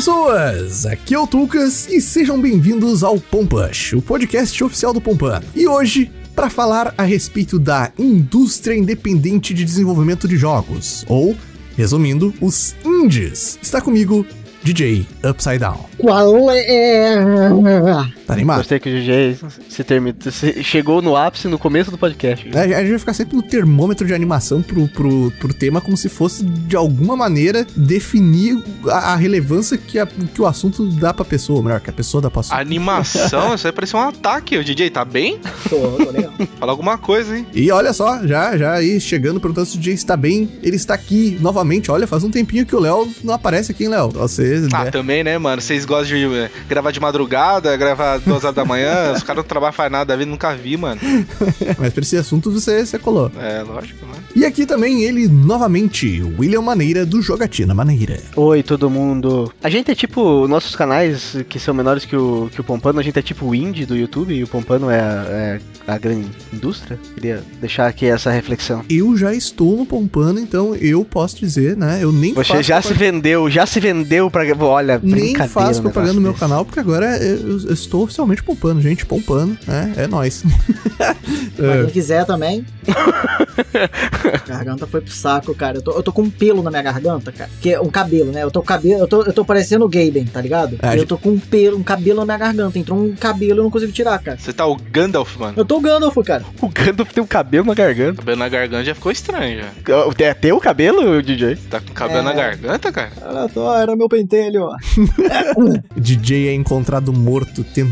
pessoas! Aqui é o Tucas e sejam bem-vindos ao Pompush, o podcast oficial do Pompano. E hoje, para falar a respeito da indústria independente de desenvolvimento de jogos, ou, resumindo, os indies. Está comigo DJ Upside Down. Qual é? Tá animado? Gostei que o DJ se termina, se chegou no ápice no começo do podcast. É, A gente vai ficar sempre no termômetro de animação pro, pro, pro tema, como se fosse, de alguma maneira, definir a, a relevância que, a- que o assunto dá pra pessoa, ou melhor, que a pessoa dá pra assunto. Animação, isso aí parecia um ataque. O DJ tá bem? Tô, tô legal. Fala alguma coisa, hein? E olha só, já, já aí chegando, perguntando se o DJ está bem, ele está aqui novamente. Olha, faz um tempinho que o Léo não aparece aqui, hein, Léo? Você. Ah, né? também, né, mano? Vocês gostam de eh, gravar de madrugada, gravar duas horas da manhã, os caras não trabalham faz nada da vida, nunca vi, mano. Mas pra esse assunto você, você colou. É, lógico, né? E aqui também ele, novamente, William Maneira do Jogatina Maneira. Oi, todo mundo. A gente é tipo, nossos canais que são menores que o, que o Pompano, a gente é tipo o indie do YouTube e o Pompano é a, é a grande indústria. Queria deixar aqui essa reflexão. Eu já estou no Pompano, então eu posso dizer, né? Eu nem Você faço já se vendeu, já se vendeu pra. Olha, Nem brincadeira, faço propaganda no meu desse. canal, porque agora eu, eu estou oficialmente pompando, gente. Pompando, né? É nóis. Pra quem quiser também. garganta foi pro saco, cara. Eu tô, eu tô com um pelo na minha garganta, cara. Que é um cabelo, né? Eu tô cabelo. Eu tô, eu tô parecendo o Gaben, tá ligado? Ah, eu gente- tô com um pelo, um cabelo na minha garganta. Entrou um cabelo e eu não consigo tirar, cara. Você tá o Gandalf, mano. Eu tô o Gandalf, cara. O Gandalf tem um cabelo na garganta. Cabelo na garganta já ficou estranho, já. É teu cabelo, DJ? Tá com cabelo É. na garganta, cara? Olha só, era meu pentelho, ó. DJ é encontrado morto tentando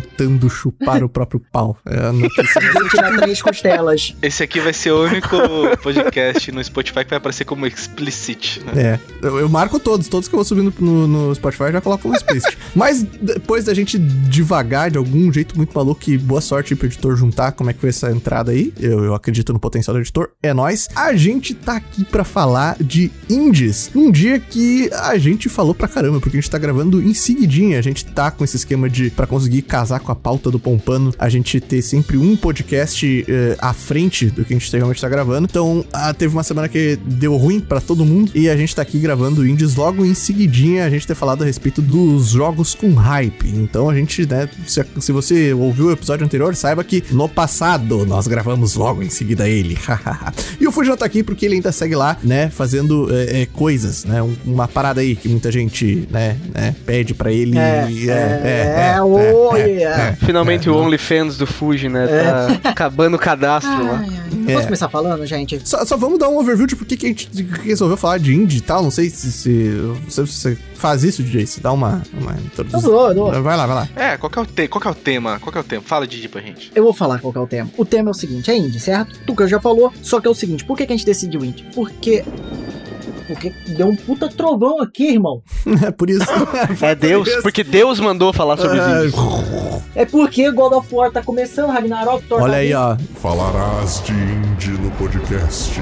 chupar o próprio pau. É a notícia. Vou tirar três costelas. Esse aqui vai ser o único podcast no Spotify que vai aparecer como explicit, né? É, eu, eu marco todos, todos que eu vou subindo no, no Spotify eu já coloco como explicit. Mas depois da gente devagar de algum jeito muito maluco, e boa sorte pro editor juntar como é que foi essa entrada aí. Eu, eu acredito no potencial do editor, é nóis. A gente tá aqui pra falar de indies. Um dia que a gente falou pra caramba, porque a gente tá gravando em seguidinha. A gente tá com esse esquema de, pra conseguir casar com a pauta do Pompano, a gente ter sempre um podcast eh, à frente do que a gente realmente tá gravando. Então, ah, teve uma semana que deu ruim pra todo mundo e a gente tá aqui gravando indies logo em seguidinha a gente ter falado a respeito dos jogos com hype. Então a gente, né, se, se você ouviu o episódio anterior, saiba que no passado nós gravamos logo em seguida ele. e o Fuji tá aqui porque ele ainda segue lá, né, fazendo eh, eh, coisas, né, um- uma parada aí que muita gente, né, né pede pra ele. É, e- é, é, ô, yeah. Finalmente o OnlyFans do Fuji, né? Tá acabando o cadastro lá. Ai, ai. É. Posso começar falando, gente? Só, só vamos dar um overview de por que a gente resolveu falar de indie e tal. Não sei se, se, se você faz isso, DJ. Se dá uma, uma Eu introdução. dou, eu dou. Vai lá, vai lá. É, qual que é o, te qual que é o tema? Qual que é o tema? Fala, Didi, pra gente. Eu vou falar qual que é o tema. O tema é o seguinte, é indie, certo? Tuca já falou, só que é o seguinte, por que, que a gente decidiu indie? Porque... Porque deu um puta trovão aqui, irmão. É por isso. É Deus, porque Deus mandou falar sobre os índios. É porque God of War tá começando, Ragnarok, Thor Olha tá aí, ó. Falarás de indie no podcast.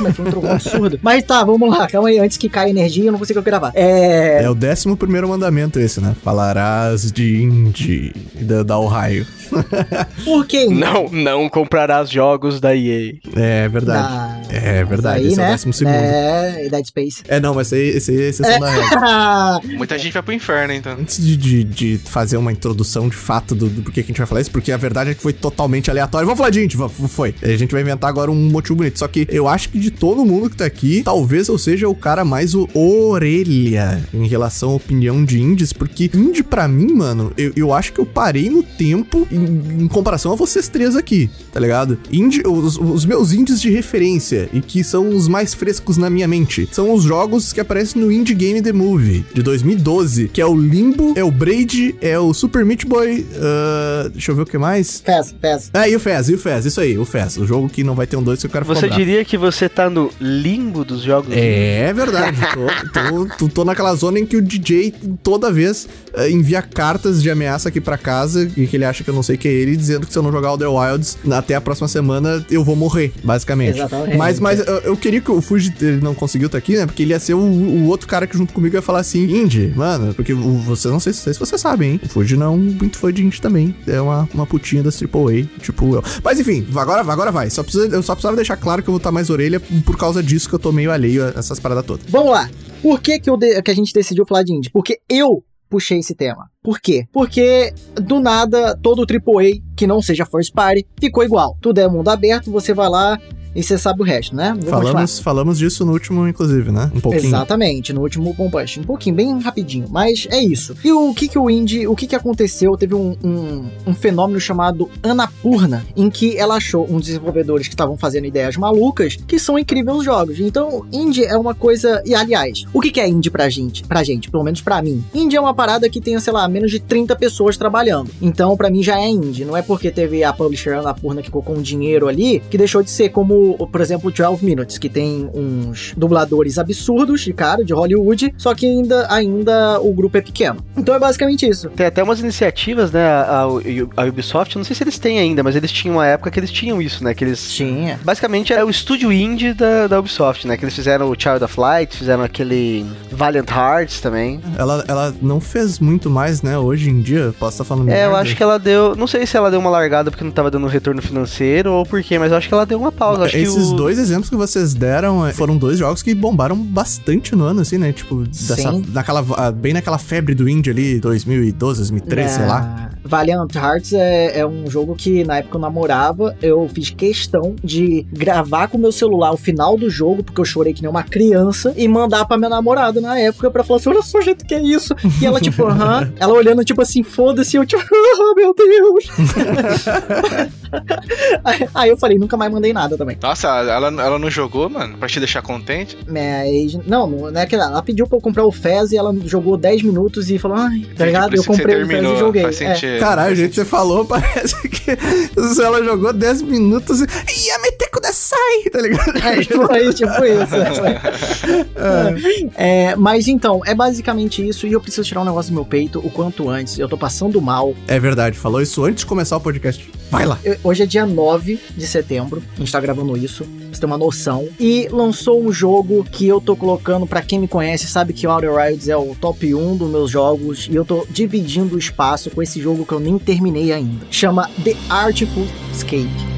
Mas foi um trovão absurdo. Mas tá, vamos lá, calma aí, antes que caia energia, eu não consigo gravar. É... É o décimo primeiro mandamento esse, né? Falarás de indie da, da Ohio. Por que indie? Não, não comprarás jogos da EA. É verdade. Ah, É verdade. aí, esse é o né? décimo segundo. É, É, e Dead Space. não, mas esse, aí- esse é exceção da regra. Muita gente vai pro inferno, então. Antes de, de, de fazer uma introdução de fato do, do porquê que a gente vai falar isso, porque a verdade é que foi totalmente aleatório. Vamos falar de gente, foi. A gente vai inventar agora um motivo bonito. Só que eu acho que de todo mundo que tá aqui, talvez eu seja o cara mais o orelha em relação à opinião de indies, porque indie pra mim, mano, eu, eu acho que eu parei no tempo em, em comparação a vocês três aqui, tá ligado? Indie, os, os meus indies de referência e que são os mais frescos na minha mente, são os jogos que aparecem no Indie Game The Movie de 2012, que é o Limbo, é o Braid, é o Super Meat Boy, ah, deixa eu ver o que mais. Fez, fez. Ah, e o Fez, e o Fez, isso aí, o Fez, o jogo que não vai ter um 2 que eu quero Você cobrar. diria que você tá no limbo dos jogos? É verdade. Tô, tô, tô- tô naquela zona em que o DJ toda vez eh, envia cartas de ameaça aqui pra casa e que ele acha que eu não sei que é ele, dizendo que se eu não jogar o The Wilds até a próxima semana eu vou morrer, basicamente. Exatamente. Mas, mas eu, eu queria que o Fuji ele não conseguiu estar aqui, né? Porque ele ia ser o, o outro cara que junto comigo ia falar assim, Indy, mano, porque o, vocês não sei, sei se vocês sabem, hein? O Fuji não é um muito fã de Indy também. É uma, uma putinha das AAA, tipo eu. Mas enfim, agora, agora vai. Só precisa, eu só precisava deixar claro que eu vou estar mais orelha por causa disso que eu tô meio alheio a essas paradas todas. Vamos lá. Por que, que, eu de- que a gente decidiu falar de indie? Porque eu puxei esse tema? Por quê? Porque do nada todo o AAA que não seja First Party ficou igual. Tudo é mundo aberto, você vai lá e você sabe o resto, né? Vou continuar. Falamos, falamos disso no último, inclusive, né? Um pouquinho. Exatamente, no último Pompush. Um pouquinho, bem rapidinho, mas é isso. E o que que o Indie, o que que aconteceu? Teve um, um, um fenômeno chamado Anapurna, em que ela achou uns desenvolvedores que estavam fazendo ideias malucas, que são incríveis os jogos. Então, Indie é uma coisa... E, aliás, o que que é Indie pra gente? Pra gente, pelo menos pra mim. Indie é uma parada que tem, sei lá, menos de 30 pessoas trabalhando. Então, pra mim, já é Indie. Não é porque teve a publisher Anapurna que colocou um dinheiro ali, que deixou de ser como, por exemplo, 12 Minutes, que tem uns dubladores absurdos de cara, de Hollywood, só que ainda, ainda o grupo é pequeno. Então é basicamente isso. Tem até umas iniciativas, né? A, a- a Ubisoft, não sei se eles têm ainda, mas eles tinham uma época que eles tinham isso, né? Que eles. Tinha. Basicamente é o estúdio indie da, da Ubisoft, né? Que eles fizeram o Child of Light, fizeram aquele Valiant Hearts também. Ela, ela não fez muito mais, né? Hoje em dia, posso estar falando É, eu merda. acho que ela deu. Não sei se ela deu uma largada porque não tava dando retorno financeiro ou por quê, mas eu acho que ela deu uma pausa. Acho Esses que o... dois exemplos que vocês deram é, foram dois jogos que bombaram bastante no ano, assim, né? Tipo, dessa, Sim. naquela, ah, bem naquela febre do indie ali, 2012, 2013, sei lá. É, Valiant Hearts é, é um jogo que na época eu namorava, eu fiz questão de gravar com o meu celular o final do jogo, porque eu chorei que nem uma criança, e mandar pra minha namorada na época pra falar assim: olha só, gente, que é isso? E ela, tipo, aham, ela olhando, tipo assim, foda-se, eu, tipo, oh, meu Deus. aí, aí eu falei, nunca mais mandei nada também. Nossa, ela, ela não jogou, mano, pra te deixar contente? Mas, não, não é que ela pediu pra eu comprar o Fez e ela jogou 10 minutos e falou, ai, tá ligado? Eu comprei o Fez e joguei. É. Caralho, o jeito que você falou parece que ela jogou 10 minutos e. Ia meter com sai, tá ligado? É, foi tipo isso. É, mas então, é basicamente isso. E eu preciso tirar um negócio do meu peito o quanto antes. Eu tô passando mal. É verdade, falou isso antes de começar o podcast. Vai lá. Hoje é dia 9 de setembro. A gente tá gravando isso. Pra você ter uma noção. E lançou um jogo que eu tô colocando, pra quem me conhece, sabe que o Outer Wilds é o top 1 dos meus jogos. E eu tô dividindo o espaço com esse jogo que eu nem terminei ainda. Chama The Artful Escape.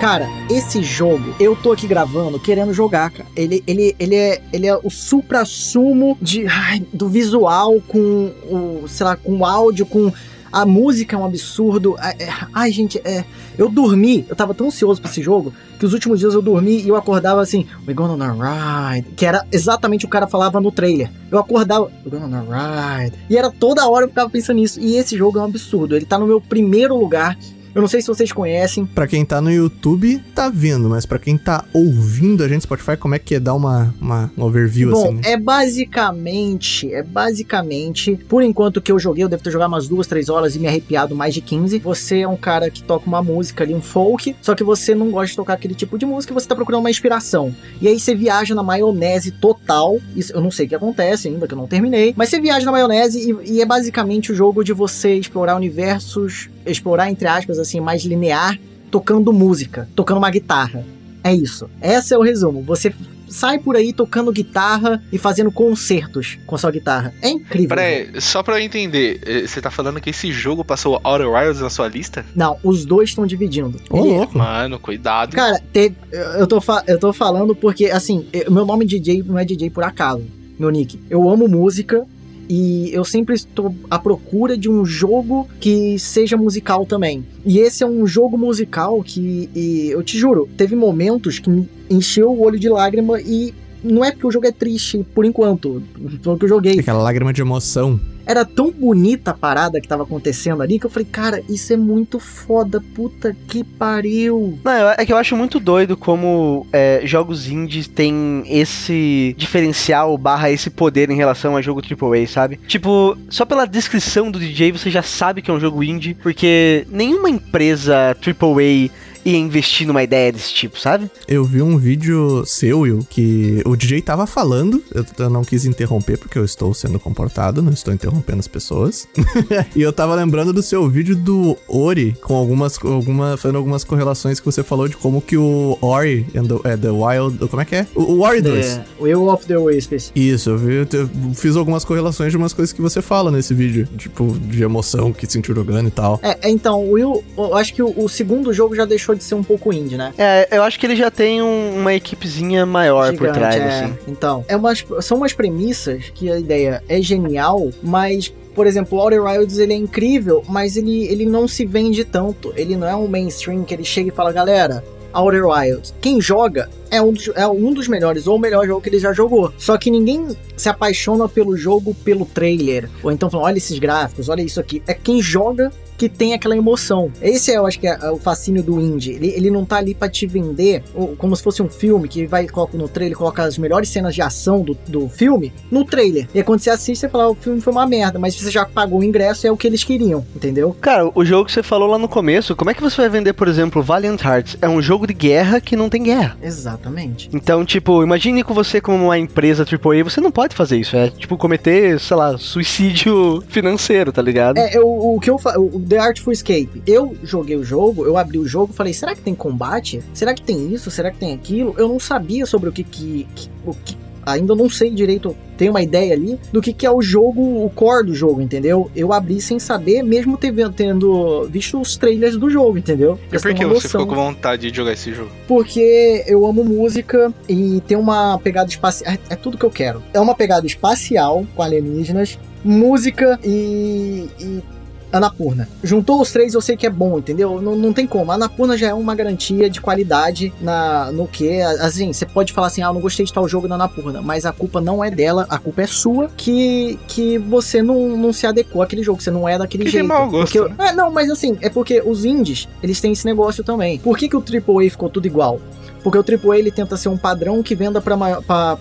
Cara, esse jogo, eu tô aqui gravando querendo jogar, cara. Ele, ele, ele, é, ele é o supra-sumo de, do visual com o, sei lá, com o áudio, com a música é um absurdo. Ai, é- Ai, gente, é. Eu dormi, eu tava tão ansioso pra esse jogo que os últimos dias eu dormi e eu acordava assim, We're gonna on a ride. Que era exatamente o que o cara falava no trailer. Eu acordava, We're gonna on a ride. E era toda hora eu ficava pensando nisso. E esse jogo é um absurdo. Ele tá no meu primeiro lugar. Eu não sei se vocês conhecem. Pra quem tá no YouTube, tá vendo, mas pra quem tá ouvindo a gente no Spotify, como é que é dar uma, uma um overview Bom, assim? né? é basicamente, é basicamente, por enquanto que eu joguei, eu devo ter jogado umas duas, três horas e me arrepiado mais de 15. Você é um cara que toca uma música ali, um folk, só que você não gosta de tocar aquele tipo de música, você tá procurando uma inspiração. E aí você viaja na maionese total. Isso eu não sei o que acontece ainda, que eu não terminei, mas você viaja na maionese e, e é basicamente o jogo de você explorar universos, explorar entre aspas assim mais linear, tocando música, tocando uma guitarra. É isso. Esse é o resumo. Você sai por aí tocando guitarra e fazendo concertos com sua guitarra. É incrível. Peraí, só pra eu entender, eh, você tá falando que esse jogo passou Outer Wilds na sua lista? Não, os dois estão dividindo. Ô, Ele- louco. Mano, cuidado. Cara, te- eu, tô eu tô falando porque, assim, eu- meu nome DJ não é DJ por acaso, meu nick. Eu amo música e eu sempre estou à procura de um jogo que seja musical também. E esse é um jogo musical que, eu te juro, teve momentos que me encheu o olho de lágrima e não é porque o jogo é triste, por enquanto, pelo que eu joguei. Aquela lágrima de emoção. Era tão bonita a parada que tava acontecendo ali que eu falei, cara, isso é muito foda, puta que pariu. Não, é que eu acho muito doido como é, jogos indies têm esse diferencial barra esse poder em relação a jogo AAA, sabe? Tipo, só pela descrição do DJ você já sabe que é um jogo indie, porque nenhuma empresa AAA ia investir numa ideia desse tipo, sabe? Eu vi um vídeo seu, Will, que o DJ tava falando, eu, eu não quis interromper porque eu estou sendo comportado, não estou interrompendo as pessoas. e eu tava lembrando do seu vídeo do Ori, com algumas, alguma, fazendo algumas correlações que você falou de como que o Ori and the, é, the Wild, como é que é? O, o Ori 2. The Will of the Wisps. Isso, eu, vi, eu fiz algumas correlações de umas coisas que você fala nesse vídeo, tipo, de emoção que sentiu jogando e tal. É, é, então, o Will, eu acho que o, o segundo jogo já deixou de ser um pouco indie, né? É, eu acho que ele já tem um- uma equipezinha maior por Gigante, trás, é. assim. Então, é umas, são umas premissas que a ideia é genial, mas. Por exemplo, o Outer Wilds ele é incrível, mas ele, ele não se vende tanto. Ele não é um mainstream que ele chega e fala, galera, Outer Wilds. Quem joga é um, dos, é um dos melhores, ou o melhor jogo que ele já jogou. Só que ninguém se apaixona pelo jogo pelo trailer. Ou então fala, olha esses gráficos, olha isso aqui. É quem joga que tem aquela emoção. Esse eu acho que é o fascínio do indie. Ele, ele não tá ali pra te vender como se fosse um filme que vai coloca no trailer, coloca as melhores cenas de ação do, do filme no trailer. E aí quando você assiste, você fala, "Ah, o filme foi uma merda, mas você já pagou o ingresso, é o que eles queriam, entendeu? Cara, o jogo que você falou lá no começo, como é que você vai vender, por exemplo, Valiant Hearts? É um jogo de guerra que não tem guerra. Exatamente. Então, tipo, imagine com você como uma empresa AAA, você não pode fazer isso. É, tipo, cometer, sei lá, suicídio financeiro, tá ligado? É, eu, o que eu fa- o The Artful Escape. Eu joguei o jogo, eu abri o jogo, falei, será que tem combate? Será que tem isso? Será que tem aquilo? Eu não sabia sobre o que que, que- o que ainda não sei direito, tenho uma ideia ali do que que é o jogo, o core do jogo, entendeu? Eu abri sem saber, mesmo teve- tendo visto os trailers do jogo, entendeu? E por que você ficou com vontade de jogar esse jogo? Porque eu amo música e tem uma pegada espacial. É, é tudo que eu quero. É uma pegada espacial com alienígenas, música e. e Anapurna. Juntou os três, eu sei que é bom, entendeu? Não, não tem como. A Anapurna já é uma garantia de qualidade na, no que. Assim, você pode falar assim, ah, eu não gostei de tal jogo da Anapurna, mas a culpa não é dela, a culpa é sua que, que você não, não se adequou àquele jogo, você não é daquele Que jeito. mau gosto, Porque- né? é, não, mas assim, é porque os indies, eles têm esse negócio também. Por que, que o AAA ficou tudo igual? Porque o AAA ele tenta ser um padrão que venda para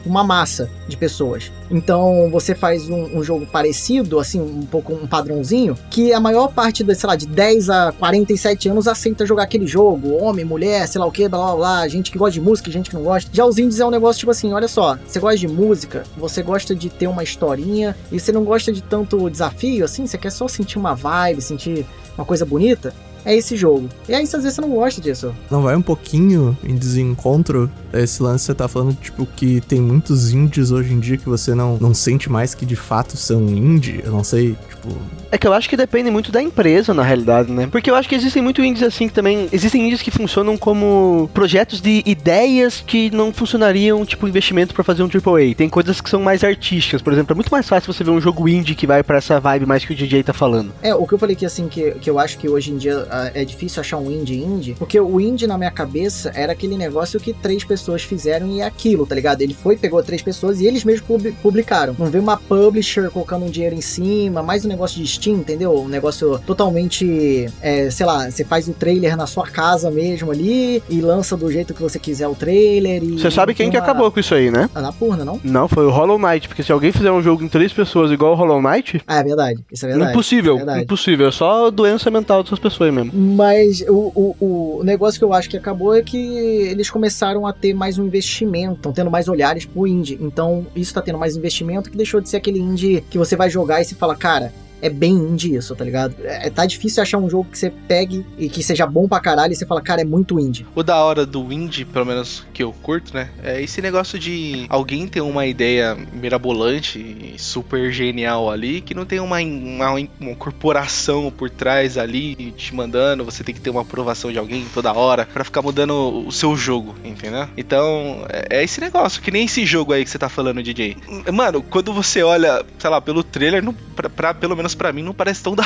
uma massa de pessoas. Então você faz um, um jogo parecido, assim, um pouco um padrãozinho, que a maior parte, de, sei lá, de 10 a 47 anos aceita jogar aquele jogo. Homem, mulher, sei lá o que, blá blá blá, gente que gosta de música, gente que não gosta. Já os indies é um negócio tipo assim: olha só, você gosta de música, você gosta de ter uma historinha, e você não gosta de tanto desafio, assim, você quer só sentir uma vibe, sentir uma coisa bonita. É esse jogo. E aí, às vezes, você não gosta disso. Não vai um pouquinho em desencontro esse lance que você tá falando, tipo, que tem muitos indies hoje em dia que você não, não sente mais que de fato são indie? Eu não sei, tipo. É que eu acho que depende muito da empresa, na realidade, né? Porque eu acho que existem muito indies assim que também. Existem indies que funcionam como projetos de ideias que não funcionariam, tipo, investimento pra fazer um AAA. Tem coisas que são mais artísticas, por exemplo. É muito mais fácil você ver um jogo indie que vai pra essa vibe mais que o DJ tá falando. É, o que eu falei que assim, que, que eu acho que hoje em dia é difícil achar um indie indie, porque o indie na minha cabeça era aquele negócio que três pessoas fizeram e é aquilo, tá ligado? Ele foi, pegou três pessoas e eles mesmos publi- publicaram. Não veio uma publisher colocando um dinheiro em cima, mais um negócio de Steam, entendeu? Um negócio totalmente, é, sei lá, você faz o trailer na sua casa mesmo ali e lança do jeito que você quiser o trailer e... Você sabe quem tem que uma- acabou com isso aí, né? Anapurna, não? Não, foi o Hollow Knight, porque se alguém fizer um jogo em três pessoas igual o Hollow Knight, Ah, é verdade. Isso é verdade. impossível, é verdade. impossível, é só doença mental dessas pessoas mesmo. Mas o, o, o negócio que eu acho que acabou é que eles começaram a ter mais um investimento, estão tendo mais olhares pro indie. Então isso tá tendo mais investimento que deixou de ser aquele indie que você vai jogar e se fala, cara. É bem indie isso, tá ligado? É, tá difícil achar um jogo que você pegue e que seja bom pra caralho e você fala, cara, é muito indie. O da hora do indie, pelo menos que eu curto, né? É esse negócio de alguém ter uma ideia mirabolante e super genial ali, que não tem uma, uma, uma corporação por trás ali te mandando, você tem que ter uma aprovação de alguém toda hora pra ficar mudando o seu jogo, entendeu? Então, é, é esse negócio, que nem esse jogo aí que você tá falando, DJ. Mano, quando você olha, sei lá, pelo trailer, não, pra, pra- pelo menos pra mim, não parece tão da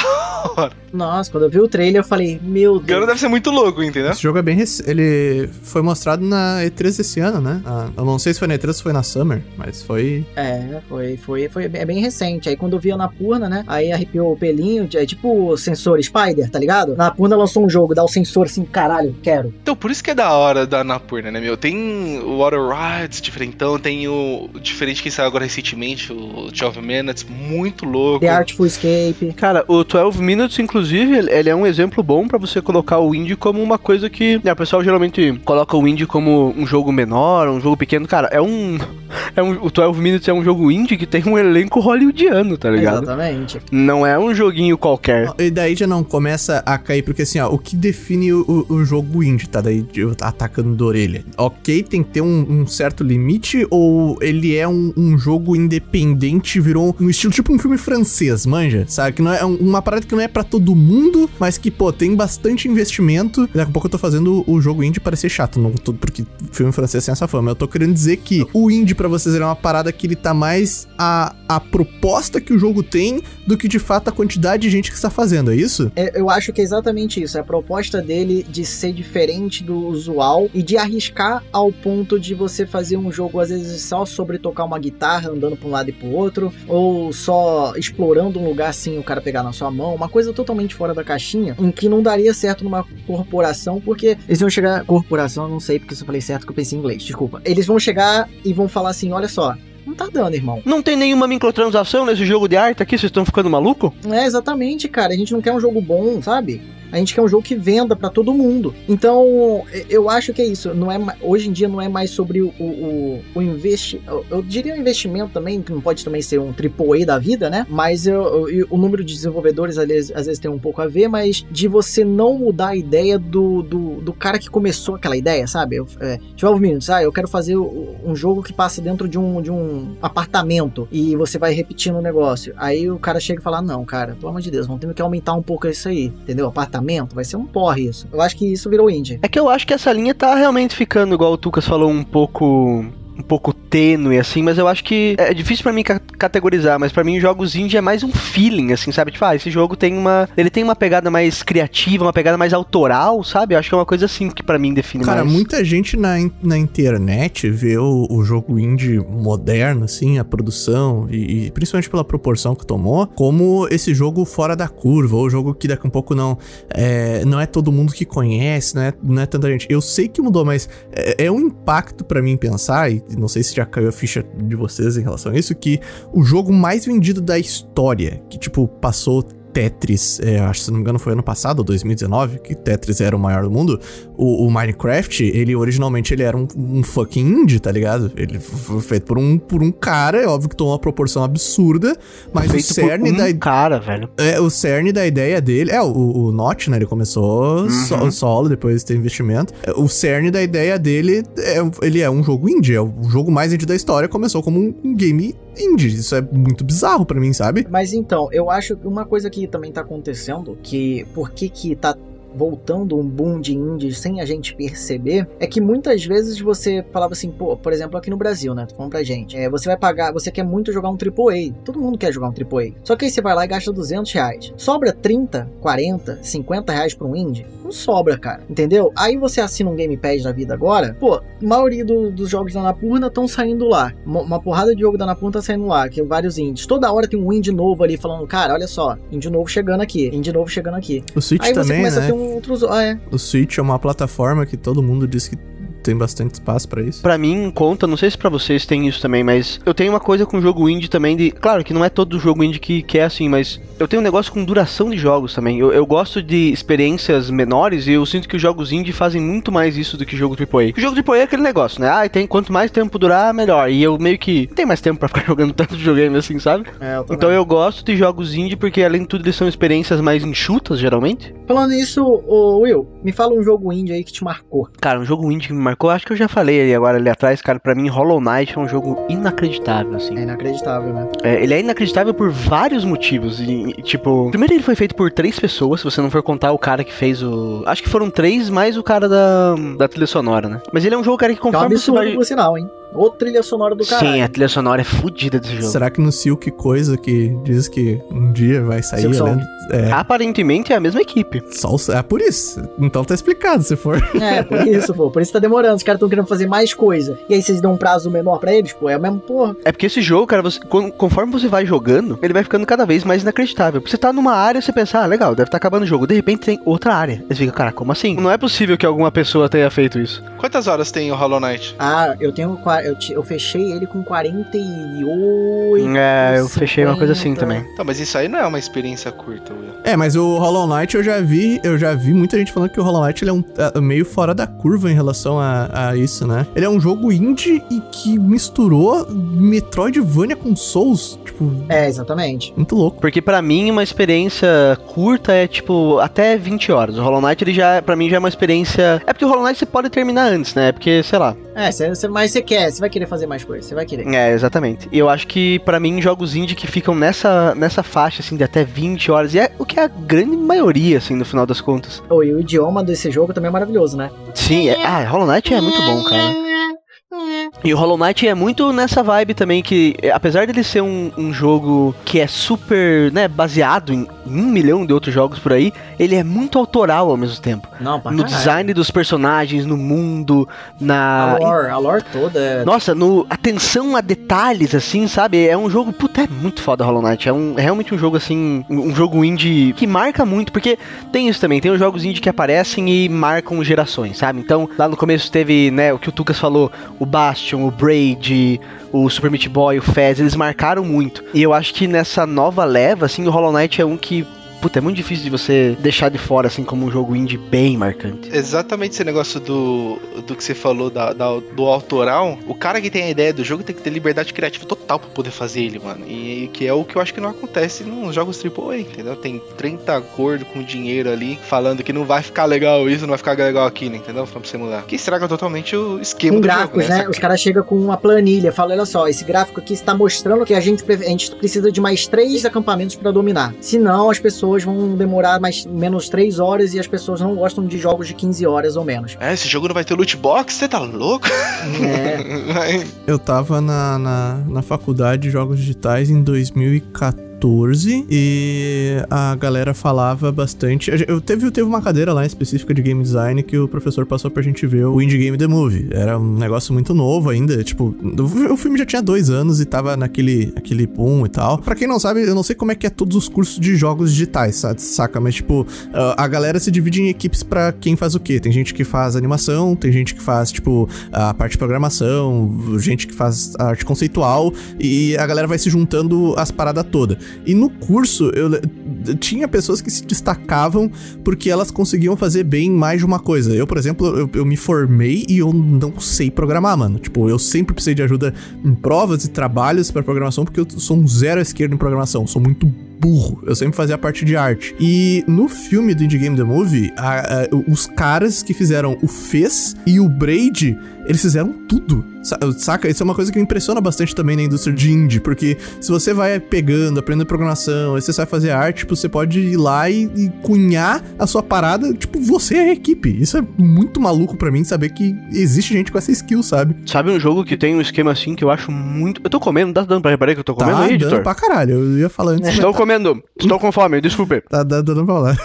hora. Nossa, quando eu vi o trailer eu falei, meu O cara Deus. deve ser muito louco, entendeu? Esse jogo é bem recente. Ele foi mostrado na E3 esse ano, né? Ah, eu não sei se foi na E3 ou se foi na Summer, mas foi. É, foi, foi, foi bem, é bem recente. Aí quando eu vi a Napurna, né? Aí arrepiou o pelinho, é tipo o sensor Spider, tá ligado? Napurna lançou um jogo, dá o sensor assim, caralho, quero. Então, por isso que é da hora da Anapurna, né, meu? Tem o Water Rides diferentão, tem o diferente que saiu agora recentemente, o 12 Minutes, muito louco. The Artful Escape Escape. Cara, o 12 Minutes, inclusive, ele- é um exemplo bom pra você colocar o indie como uma coisa que. Né, o pessoal geralmente coloca o indie como um jogo menor, um jogo pequeno. Cara, é um. É um o 12 Minutes é um jogo indie que tem um elenco hollywoodiano, tá ligado? Exatamente. Não é um joguinho qualquer. E daí já não começa a cair, porque assim, ó, o que define o, o- o jogo indie, tá? Daí eu atacando da orelha. Ok, tem que ter um, um certo limite, ou ele é um, um jogo independente, virou um estilo tipo um filme francês, manja? Sabe? Que não é um- uma parada que não é pra todo mundo, mas que, pô, tem bastante investimento. Daqui a pouco eu tô fazendo o jogo indie parecer chato, não tudo porque filme francês tem essa fama. Eu tô querendo dizer que o indie pra vocês é uma parada que ele tá mais a, a proposta que o jogo tem do que de fato a quantidade de gente que está fazendo, é isso? É, Eu acho que é exatamente isso. É a proposta dele de ser diferente do usual e de arriscar ao ponto de você fazer um jogo, às vezes, só sobre tocar uma guitarra, andando pra um lado e pro outro, ou só explorando um lugar sem o cara pegar na sua mão. Uma coisa totalmente fora da caixinha, em que não daria certo numa corporação, porque eles vão chegar. Corporação, eu não sei porque se eu falei certo que eu pensei em inglês, desculpa. Eles vão chegar e vão falar assim: olha só. Não tá dando, irmão. Não tem nenhuma microtransação nesse jogo de arte aqui? Vocês estão ficando maluco? É, exatamente, cara. A gente não quer um jogo bom, sabe? A gente quer um jogo que venda pra todo mundo. Então, eu acho que é isso. Não é, hoje em dia não é mais sobre o, o, o eu, diria um investimento também, que não pode também ser um AAA da vida, né? Mas eu, eu- o número de desenvolvedores às vezes, às vezes tem um pouco a ver, mas de você não mudar a ideia do, do, do cara que começou aquela ideia, sabe? Eu, é, 12 minutos, ah, eu quero fazer um jogo que passa dentro de um, de um apartamento e você vai repetindo o negócio. Aí o cara chega e fala: Não, cara, pelo amor de Deus, vamos ter que aumentar um pouco isso aí, entendeu? Apartamento, vai ser um porre isso. Eu acho que isso virou indie. É que eu acho que essa linha tá realmente ficando, igual o Tucas falou, um pouco. Um pouco tênue, assim, mas eu acho que é difícil pra mim ca- categorizar, mas pra mim jogos indie é mais um feeling, assim, sabe? Tipo, ah, esse jogo tem uma. Ele tem uma pegada mais criativa, uma pegada mais autoral, sabe? Eu acho que é uma coisa assim que pra mim define Cara, mais. muita gente na, na internet vê o, o jogo indie moderno, assim, a produção, e, e principalmente pela proporção que tomou, como esse jogo fora da curva, ou jogo que daqui a um pouco não é, não é todo mundo que conhece, não é, não é tanta gente. Eu sei que mudou, mas é, é um impacto pra mim pensar, e não sei se já caiu a ficha de vocês em relação a isso, que o jogo mais vendido da história, que tipo, passou Tetris, é, acho que se não me engano foi ano passado, ou 2019, que Tetris era o maior do mundo, o, o Minecraft, ele originalmente ele era um, um fucking indie, tá ligado? Ele foi feito por um, por um cara, é óbvio que tomou uma proporção absurda, mas o cerne um da cara, velho. é, o cerne da ideia dele. É, o, o Notch, né? Ele começou so- solo, depois tem investimento. É, O cerne da ideia dele é ele é um jogo indie. É o jogo mais indie da história. Começou como um, um game indie. Isso é muito bizarro pra mim, sabe? Mas então, eu acho que uma coisa que também tá acontecendo, que por que que tá voltando um boom de indies sem a gente perceber, é que muitas vezes você falava assim, pô, por exemplo, aqui no Brasil, né? Falando pra gente. É, você vai pagar, você quer muito jogar um AAA. Todo mundo quer jogar um AAA. Só que aí você vai lá e gasta 200 reais. Sobra 30, 40, 50 reais pra um indie? Não sobra, cara. Entendeu? Aí você assina um Game Pass da vida agora, pô, maioria do- dos jogos da Anapurna estão saindo lá. Uma, uma porrada de jogo da Anapurna tá saindo lá, que vários indies. Toda hora tem um indie novo ali falando, cara, olha só, indie novo chegando aqui, indie novo chegando aqui. O Switch Aí você também, começa né? a ter um outros. Ah, é. O Switch é uma plataforma que todo mundo diz que tem bastante espaço pra isso. Pra mim, conta, não sei se pra vocês tem isso também, mas eu tenho uma coisa com jogo indie também de. Claro que não é todo jogo indie que, que é assim, mas eu tenho um negócio com duração de jogos também. Eu, eu gosto de experiências menores e eu sinto que os jogos indie fazem muito mais isso do que jogo AAA. O jogo AAA é aquele negócio, né? Ah, tem quanto mais tempo durar, melhor. E eu meio que não tenho mais tempo pra ficar jogando tanto videogame assim, sabe? É, eu Então eu gosto de jogos indie porque além de tudo eles são experiências mais enxutas, geralmente. Falando nisso, ô Will, me fala um jogo indie aí que te marcou. Cara, um jogo indie que me marcou, acho que eu já falei ali agora ali atrás, cara, pra mim Hollow Knight é um jogo inacreditável, assim. É inacreditável, né? É, ele é inacreditável por vários motivos. E, tipo, primeiro ele foi feito por três pessoas, se você não for contar o cara que fez o. Acho que foram três, mais o cara da, da trilha sonora, né? Mas ele é um jogo, cara, que Que é um conforme você absurdo vai. por sinal, hein? Ou trilha sonora do caralho. Sim, a trilha sonora é fodida desse jogo. Será que no Silk Coisa que diz que um dia vai sair, além- é, Aparentemente é a mesma equipe. só o- é por isso. Então tá explicado, se for. É, por isso, pô. Por isso tá demorando. Os caras estão querendo fazer mais coisa. E aí vocês dão um prazo menor pra eles, pô. É o mesmo, porra. É porque esse jogo, cara, você, con- conforme você vai jogando, ele vai ficando cada vez mais inacreditável. Você tá numa área, você pensa, ah, legal, deve estar acabando o jogo. De repente tem outra área. Aí Você fica, cara, como assim? Não é possível que alguma pessoa tenha feito isso. Quantas horas tem o Hollow Knight? Ah, eu tenho eu, te- eu fechei ele com 48. É, eu fechei uma coisa assim 50. também. Tá, mas isso aí não é uma experiência curta, Will. É, mas o Hollow Knight eu já vi, eu já vi muita gente falando que o Hollow Knight ele é um é, meio fora da curva em relação a, a isso, né? Ele é um jogo indie e que misturou Metroidvania com Souls, tipo, É, exatamente. muito louco. Porque pra mim uma experiência curta é tipo até 20 horas. O Hollow Knight ele já para mim já é uma experiência. É porque o Hollow Knight você pode terminar antes, né? Porque sei lá. É, cê, cê- mas você quer, você vai querer fazer mais coisas, você vai querer. É, exatamente. E eu acho que pra mim jogos indie que ficam nessa nessa faixa assim de até 20 horas e é o que é a grande maioria assim no final das contas. Oh, e o idioma desse jogo também é maravilhoso, né? Sim, é, ah, Hollow Knight é muito bom, cara. E o Hollow Knight é muito nessa vibe também que, apesar dele ser um, um jogo que é super, né, baseado em um milhão de outros jogos por aí, ele é muito autoral ao mesmo tempo. Não, pra no caralho. design dos personagens, no mundo, na... A lore, a lore toda é... Nossa, no atenção a detalhes, assim, sabe? É um jogo, puta, é muito foda Hollow Knight. É, um, é realmente um jogo, assim, um um jogo indie que marca muito, porque tem isso também, tem os jogos indie que aparecem e marcam gerações, sabe? Então, lá no começo teve, né, o que o Tucas falou, o Bastion, o Braid, o Super Meat Boy, o Fez, eles marcaram muito. E eu acho que nessa nova leva, assim, o Hollow Knight é um que, puta, é muito difícil de você deixar de fora, assim, como um jogo indie bem marcante. Exatamente esse negócio do, do que você falou da, da- do autoral. O cara que tem a ideia do jogo tem que ter liberdade criativa total pra poder fazer ele, mano. E que é o que eu acho que não acontece nos jogos AAA, entendeu? Tem 30 acordos com dinheiro ali falando que não vai ficar legal isso, não vai ficar legal aquilo, entendeu? Pra você mudar. Que estraga totalmente o esquema Com do gráficos, jogo, né? Os caras chegam com uma planilha, falam, olha só, esse gráfico aqui está mostrando que a gente, a gente precisa de mais três acampamentos para dominar. Senão, as pessoas vão demorar mais menos três horas e as pessoas não gostam de jogos de 15 horas ou menos. É, esse jogo não vai ter loot box? Você tá louco? É. Vai- Eu tava na, na, na faculdade de jogos digitais em 2014 e a galera falava bastante. Eu teve, teve uma cadeira lá específica de game design que o professor passou pra gente ver o Indie Game The Movie. Era um negócio muito novo ainda. Tipo, o, filme já tinha dois anos e tava naquele aquele boom e tal. Pra quem não sabe, eu não sei como é que é todos os cursos de jogos digitais, sa- saca? Mas, tipo, a galera se divide em equipes pra quem faz o quê? Tem gente que faz animação, tem gente que faz, tipo, a parte de programação, gente que faz arte conceitual e a galera vai se juntando as paradas todas. E no curso, eu tinha pessoas que se destacavam porque elas conseguiam fazer bem mais de uma coisa. Eu, por exemplo, eu, eu me formei e eu não sei programar, mano. Tipo, eu sempre precisei de ajuda em provas e trabalhos pra programação porque eu sou um zero à esquerda em programação. Sou muito burro. Eu sempre fazia a parte de arte. E no filme do Indie Game The Movie, a- a- os caras que fizeram o Fez e o Braid, eles fizeram tudo. Sa- Saca? Isso é uma coisa que me impressiona bastante também na indústria de indie, porque se você vai pegando, aprendendo programação, aí você vai fazer arte, tipo, você pode ir lá e, e cunhar a sua parada, tipo, você é a equipe. Isso é muito maluco pra mim saber que existe gente com essa skill, sabe? Sabe um jogo que tem um esquema assim que eu acho muito. Eu tô comendo, tá dando pra reparar que eu tô comendo tá aí, dando editor? pra caralho. Eu ia falar antes, Estou tá, comendo, estou com fome, desculpe. tá dando pra falar.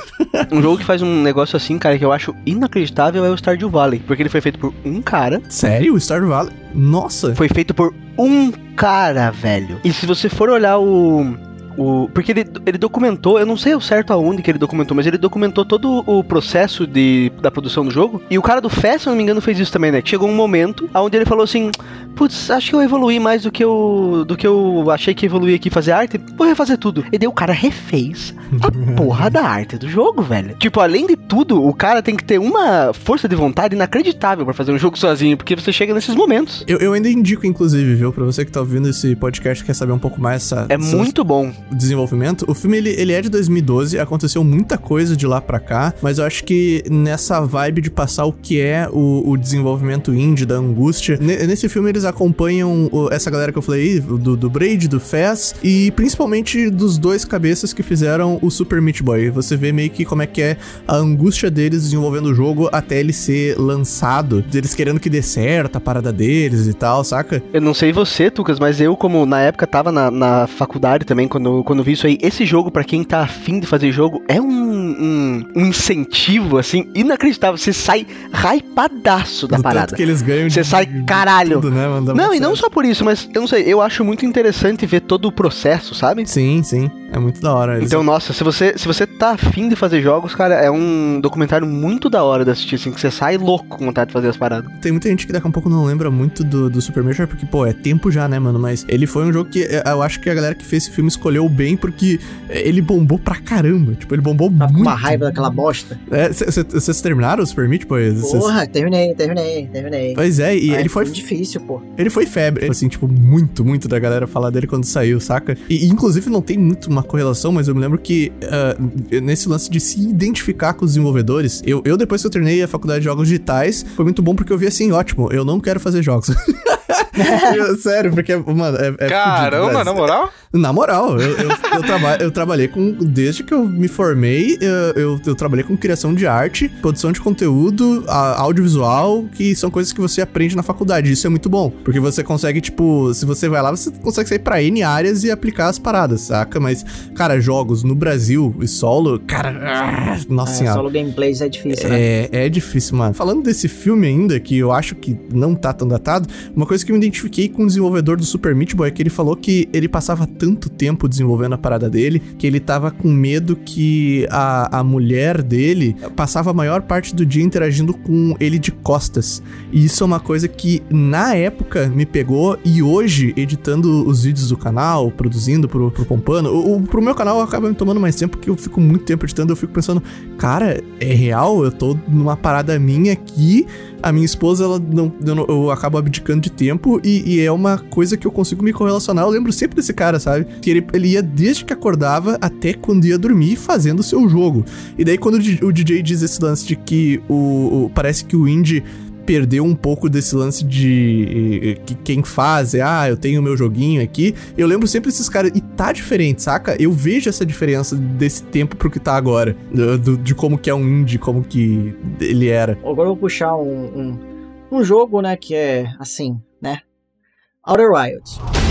Um jogo que faz um negócio assim, cara, que eu acho inacreditável é o Stardew Valley. Porque ele foi feito por um cara. Sério? Stardew Valley? Nossa! Foi feito por um cara, velho. E se você for olhar o. O, porque ele, ele documentou, eu não sei o certo aonde que ele documentou, mas ele documentou todo o processo de, da produção do jogo. E o cara do Fest, se não me engano, fez isso também, né? Que Chegou um momento onde ele falou assim: Putz, acho que eu evoluí mais do que eu, do que eu achei que evoluí aqui fazer arte. Vou refazer tudo. E daí o cara refez a porra da arte do jogo, velho. Tipo, além de tudo, o cara tem que ter uma força de vontade inacreditável pra fazer um jogo sozinho, porque você chega nesses momentos. Eu, eu ainda indico, inclusive, viu, pra você que tá ouvindo esse podcast e quer saber um pouco mais essa, É essa- muito bom. Desenvolvimento. O filme ele, ele é de 2012, aconteceu muita coisa de lá pra cá, mas eu acho que nessa vibe de passar o que é o, o desenvolvimento indie, da angústia, ne- nesse filme eles acompanham o- essa galera que eu falei do, do Braid, do Fez, e principalmente dos dois cabeças que fizeram o Super Meat Boy. Você vê meio que como é que é a angústia deles desenvolvendo o jogo até ele ser lançado, deles querendo que dê certo a parada deles e tal, saca? Eu não sei você, Tucas, mas eu, como na época tava na, na faculdade também, quando, quando vi isso aí. Esse jogo, pra quem tá afim de fazer jogo, é um, um, um incentivo, assim, inacreditável. Você sai hypadaço da Do parada. tanto que eles ganham Você de- sai, caralho. tudo, né, Não, e não só por isso, mas eu não sei, eu acho muito interessante ver todo o processo, sabe? Sim, sim. É muito da hora. Eles- Então, nossa, se você, se você tá afim de fazer jogos, cara, é um documentário muito da hora de assistir, assim, que você sai louco com vontade de fazer as paradas. Tem muita gente que daqui a pouco não lembra muito do, do Super Metroid, porque, pô, é tempo já, né, mano? Mas ele foi um jogo que eh, eu acho que a galera que fez esse filme escolheu bem, porque ele bombou pra caramba. Tipo, ele bombou Tá com muito. uma raiva daquela bosta. É, cê- cê- Vocês terminaram o Super Meat, pô? Cês- Porra, terminei, terminei, terminei. Pois é, e Ah, ele é foi muito difícil, pô. Ele foi febre, assim, tipo, muito, muito da galera falar dele quando saiu, saca? E, inclusive, não tem muito uma correlação, mas eu me lembro que ah, nesse lance de se identificar com os desenvolvedores, eu, eu depois que eu terminei a faculdade de jogos digitais, foi muito bom porque eu vi assim, ótimo, eu não quero fazer jogos. Sério, porque, mano, é, é fudido, Caramba, mas- na moral? na moral, eu, eu, eu, traba- eu trabalhei com. Desde que eu me formei, eu, eu, eu trabalhei com criação de arte, produção de conteúdo, a- audiovisual, que são coisas que você aprende na faculdade. Isso é muito bom. Porque você consegue, tipo, se você vai lá, você consegue sair pra N áreas e aplicar as paradas, saca? Mas, cara, jogos no Brasil e solo, cara. ah, nossa É, senhora. solo gameplays é difícil, né? É, é difícil, mano. Falando desse filme ainda, que eu acho que não tá tão datado, uma coisa que eu me identifiquei com o desenvolvedor do Super Meat Boy é que ele falou que ele passava tanto tempo desenvolvendo a parada dele que ele tava com medo que a, a mulher dele passava a maior parte do dia interagindo com ele de costas. E isso é uma coisa que na época me pegou e hoje, editando os vídeos do canal, produzindo pro, pro Pompano, o, o- pro meu canal acaba me tomando mais tempo porque eu fico muito tempo editando, eu fico pensando, cara, é real? Eu tô numa parada minha aqui, a minha esposa, ela não, eu, não- eu acabo abdicando de tempo e, e é uma coisa que eu consigo me correlacionar. Eu lembro sempre desse cara, sabe? Que ele, ele ia desde que acordava até quando ia dormir fazendo o seu jogo. E daí quando o DJ diz esse lance de que o, o- parece que o indie perdeu um pouco desse lance de que quem faz é, ah, eu tenho meu joguinho aqui. Eu lembro sempre desses caras, e tá diferente, saca? Eu vejo essa diferença desse tempo pro que tá agora, do- de como que é um indie, como que ele era. Agora eu vou puxar um, um, um jogo, né, que é assim, né? Outer Wilds.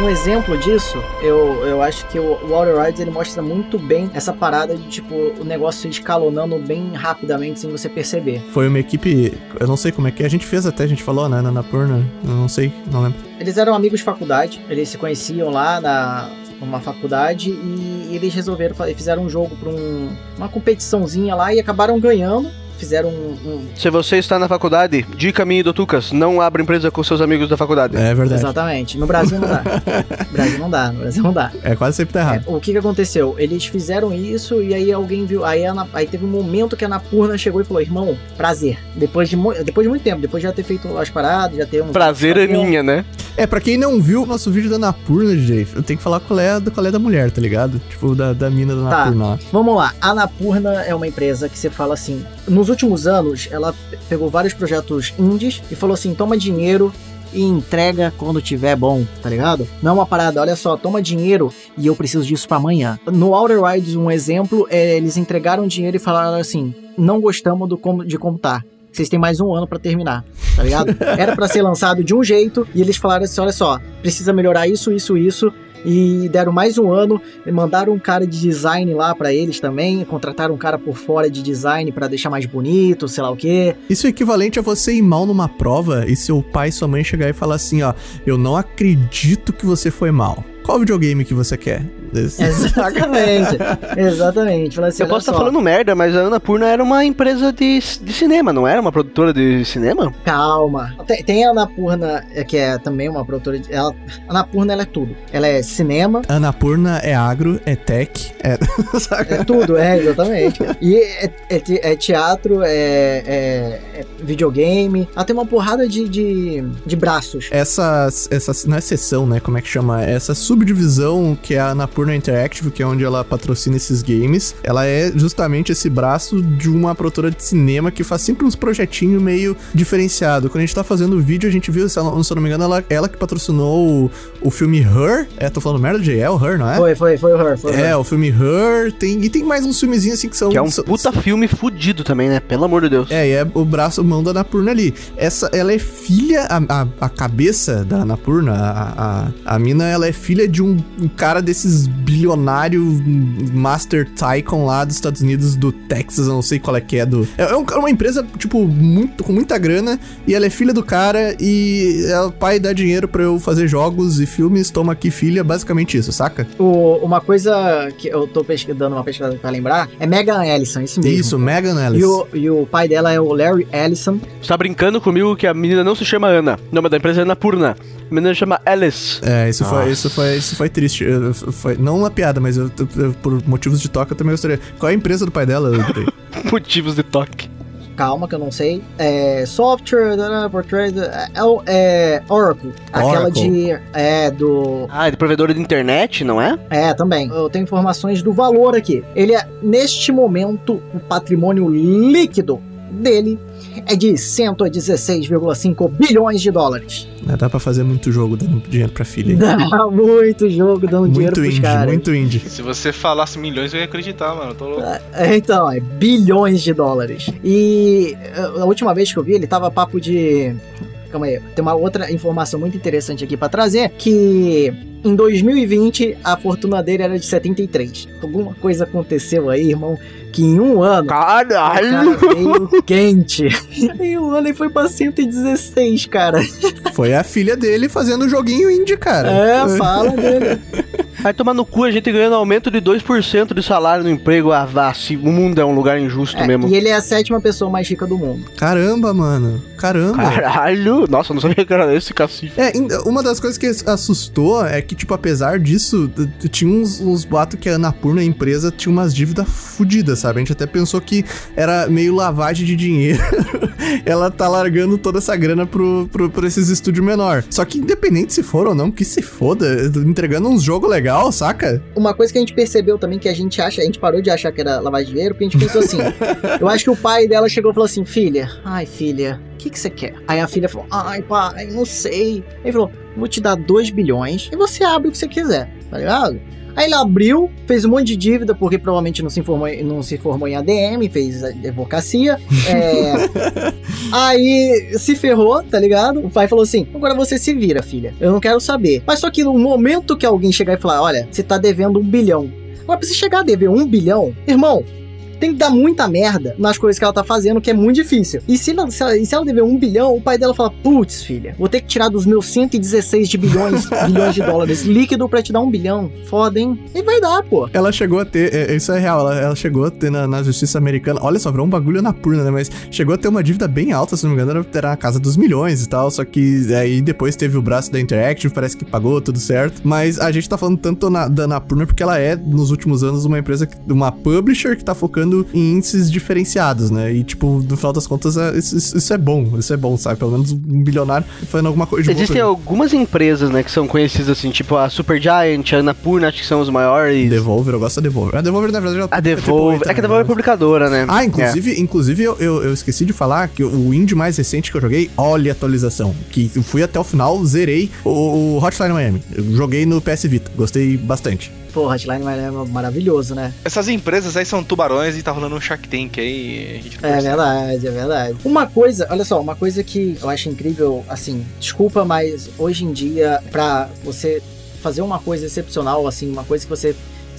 Um exemplo disso, eu, eu acho que o, o Outer Wilds ele mostra muito bem essa parada de tipo o negócio escalonando bem rapidamente sem você perceber. Foi uma equipe, eu não sei como é que é, a gente fez até, a gente falou, né, na Napurna, eu não sei, não lembro. Eles eram amigos de faculdade, eles se conheciam lá na numa faculdade e eles resolveram fizeram um jogo para um, uma competiçãozinha lá e acabaram ganhando. Fizeram um, um- Se você está na faculdade, dica minha e do Tucas, não abra empresa com seus amigos da faculdade. É verdade. exatamente. No Brasil não dá. No Brasil não dá. No Brasil não dá. É, quase sempre tá É, errado. o que que aconteceu? Eles fizeram isso e aí alguém viu. Aí, a Ana- aí teve um momento que a Napurna chegou e falou: Irmão, prazer. Depois de, depois de muito tempo, depois de já ter feito as paradas, já ter um. Prazer é minha, né? É, pra quem não viu o nosso vídeo da Napurna, DJ, eu tenho que falar qual é, do- qual é da mulher, tá ligado? Tipo, da, da mina da Tá. Napurna lá. Vamos lá, a Napurna é uma empresa que você fala assim. Nos últimos anos, ela pe- pegou vários projetos indies e falou assim: toma dinheiro e entrega quando tiver bom, tá ligado? Não é uma parada, olha só, toma dinheiro e eu preciso disso pra amanhã. No Outer Wilds, um exemplo, é, eles entregaram dinheiro e falaram assim: não gostamos do como, de como tá. Vocês têm mais um ano pra terminar, tá ligado? Era pra ser lançado de um jeito e eles falaram assim: olha só, precisa melhorar isso, isso, isso. E deram mais um ano mandaram um cara de design lá pra eles também, contrataram um cara por fora de design pra deixar mais bonito, sei lá o quê. Isso é equivalente a você ir mal numa prova e seu pai e sua mãe chegar e falar assim, ó, eu não acredito que você foi mal. Qual videogame que você quer? Esse- Exatamente. Exatamente. Fala assim, Eu posso estar só, falando merda, mas a Annapurna era uma empresa de, de cinema, não era uma produtora de cinema? Calma. Tem, tem a Anapurna, é, que é também uma produtora de. Ela, a Anapurna ela é tudo. Ela é cinema, Anapurna é agro, é tech, é... É tudo, é, exatamente. E é, é te- é teatro, é, é- é videogame. Ela tem uma porrada de, de, de braços. Essa, essa, não é sessão, né? Como é que chama? Essa subdivisão que é a Anapurna Interactive, que é onde ela patrocina esses games, ela é justamente esse braço de uma produtora de cinema que faz sempre uns projetinhos meio diferenciado. Quando a gente tá fazendo o vídeo, a gente viu, se eu não, se eu não me engano, ela, ela que patrocinou o, o filme Her. É, tô falando merda, Jay? É o Her, não é? Foi, foi, foi o Her. Foi o É, Her. o filme Her, tem, e tem mais uns filmezinhos assim que são... Que é um são- puta filme fudido também, né? Pelo amor de Deus. É, e é o braço, mão da Anapurna ali. Essa, ela é filha, a, a, a cabeça da Anapurna, a, a, a mina, ela é filha de um, um cara desses bilionário Master Tycoon lá dos Estados Unidos, do Texas, eu não sei qual é que é do... É, é um- é uma empresa, tipo, muito, com muita grana, e ela é filha do cara, e é, o pai dá dinheiro pra eu fazer jogos e filmes, toma aqui filha, basicamente isso, saca? O- uma coisa que eu tô dando uma pesquisada pra lembrar, é Megan Ellison, isso mesmo. Isso, Megan Ellis. E o, e o pai dela é o Larry Ellison. Você tá brincando comigo que a menina não se chama Ana. O nome da empresa é Anapurna. A menina chama Alice. É, isso foi, Nossa. isso foi, isso foi triste. Eu- foi, não uma piada, mas eu- eu- por motivos de toque eu também gostaria. Qual é a empresa do pai dela? Motivos de toque. Calma, que eu não sei. É. Software, da- portrait. É, é Oracle. Aquela Oracle. de. É, do. Ah, é de provedora de internet, não é? É, também. Eu tenho informações do valor aqui. Ele é, neste momento, o patrimônio líquido dele é de 116,5 bilhões de dólares. É, Dá pra fazer muito jogo dando dinheiro pra filha. Dá muito jogo dando dinheiro Muito pros indie, caras. muito indie. Se você falasse milhões, eu ia acreditar, mano. Tô louco. É, Então, é bilhões de dólares. E uh, a última vez que eu vi, ele tava papo de. Calma aí, tem uma outra informação muito interessante aqui pra trazer, que em 2020 a fortuna dele era de 73. Alguma coisa aconteceu aí, irmão, que em um ano o cara Caralho! veio quente. em um ano ele foi pra 116, cara. Foi a filha dele fazendo joguinho indie, cara. É, fala dele. Vai tomar no cu a gente ganhando aumento de 2% de salário no emprego. Ah, vá, se o mundo é um lugar injusto É, mesmo. e ele é a sétima pessoa mais rica do mundo. Caramba, mano. Caramba. Caralho! Nossa, eu não sabia que era esse cacete. É, uma das coisas que assustou é que, tipo, apesar disso, tinha uns, uns boatos que a Anapurna, a empresa, tinha umas dívidas fodidas, sabe? A gente até pensou que era meio lavagem de dinheiro. Ela tá largando toda essa grana pro, pro, pro esses estúdios menor. Só que independente se for ou não, que se foda, entregando uns jogos legal, saca? Uma coisa que a gente percebeu também que a gente acha, a gente parou de achar que era lavar dinheiro, porque a gente pensou assim. eu acho que o pai dela chegou e falou assim: Filha, ai filha, o que, que você quer? Aí a filha falou: Ai pai, não sei. Ele falou: Vou te dar 2 bilhões e você abre o que você quiser, tá ligado? Aí ele abriu, fez um monte de dívida, porque provavelmente não se formou, em- não se formou em ADM, fez advocacia. É, aí se ferrou, tá ligado? O pai falou assim: agora você se vira, filha. Eu não quero saber. Mas só que no momento que alguém chegar e falar: olha, você tá devendo um bilhão. Agora, pra você chegar a dever um bilhão, irmão. Tem que dar muita merda nas coisas que ela tá fazendo, que é muito difícil. E se ela, se ela, se ela dever um bilhão, o pai dela fala: Putz, filha, vou ter que tirar dos meus 116 de bilhões, bilhões de dólares líquido pra te dar um bilhão. Foda, hein? E vai dar, pô. Ela chegou a ter, é, isso é real, ela, ela chegou a ter na, na justiça americana, olha só, virou um bagulho na purna, né? Mas chegou a ter uma dívida bem alta, se não me engano, era, a casa dos milhões e tal, só que aí depois teve o braço da Interactive, parece que pagou tudo certo. Mas a gente tá falando tanto na, da Napurna porque ela é, nos últimos anos, uma empresa, uma publisher que tá focando em índices diferenciados, né? E, tipo, no final das contas, é- isso, isso- é bom, isso é bom, sabe? Pelo menos um bilionário fazendo alguma coisa de Existem algumas empresas, né, que são conhecidas assim, tipo a Supergiant, a Anapurna, acho que são os maiores. Devolver, eu gosto da Devolver. A Devolver, na verdade, já A Devolver. É que a Devolver é publicadora, né? Ah, inclusive, inclusive eu, eu, eu esqueci de falar que o indie mais recente que eu joguei, olha a atualização. Que eu fui até o final, zerei o, o Hotline Miami. Eu joguei no PS Vita, gostei bastante. Pô, Hotline é maravilhoso, né? Essas empresas aí são tubarões e tá rolando um Shark Tank aí. É verdade, é verdade. Uma coisa, olha só, uma coisa que eu acho incrível, assim, desculpa, mas hoje em dia, pra você fazer uma coisa excepcional, assim, uma coisa que você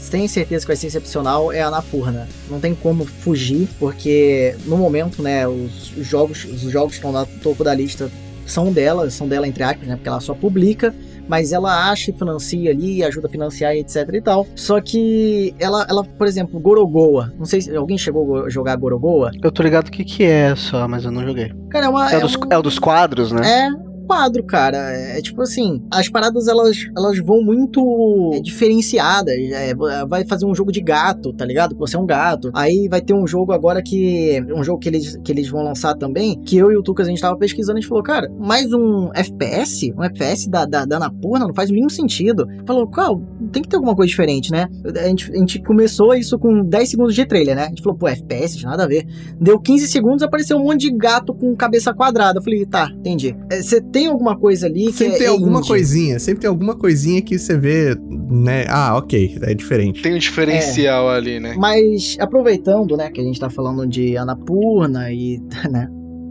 tem certeza que vai ser excepcional é a Anapurna. Não tem como fugir, porque no momento, né, os os jogos, os jogos que estão no topo da lista são dela, são dela entre aspas, né, porque ela só publica, mas ela acha e financia ali, ajuda a financiar e etc e tal. Só que ela, ela por exemplo, Gorogoa, não sei se alguém chegou a jogar Gorogoa, Eu tô ligado o que que é só, mas eu não joguei. Cara, é uma. É, é dos, um- é o dos quadros, né? É, quadro, cara. É tipo assim, as paradas elas, elas vão muito diferenciadas. É, vai fazer um jogo de gato, tá ligado? Você é um gato. Aí vai ter um jogo agora que. Um jogo que eles, que eles vão lançar também. Que eu e o Tucas a gente tava pesquisando. A gente falou, cara, mais um FPS? Um FPS da, da, da Anapurna? Não faz mínimo sentido. Falou, qual? Tem que ter alguma coisa diferente, né? A gente, a gente começou isso com 10 segundos de trailer, né? A gente falou, pô, FPS, nada a ver. Deu 15 segundos, apareceu um monte de gato com cabeça quadrada. Eu falei, tá, entendi. Você é, tem alguma coisa ali que sempre é, tem é alguma indie. coisinha, sempre tem alguma coisinha que você vê, né? Ah, ok, é diferente. Tem um diferencial ali, né? Mas aproveitando, né, que a gente tá falando de Anapurna e, né,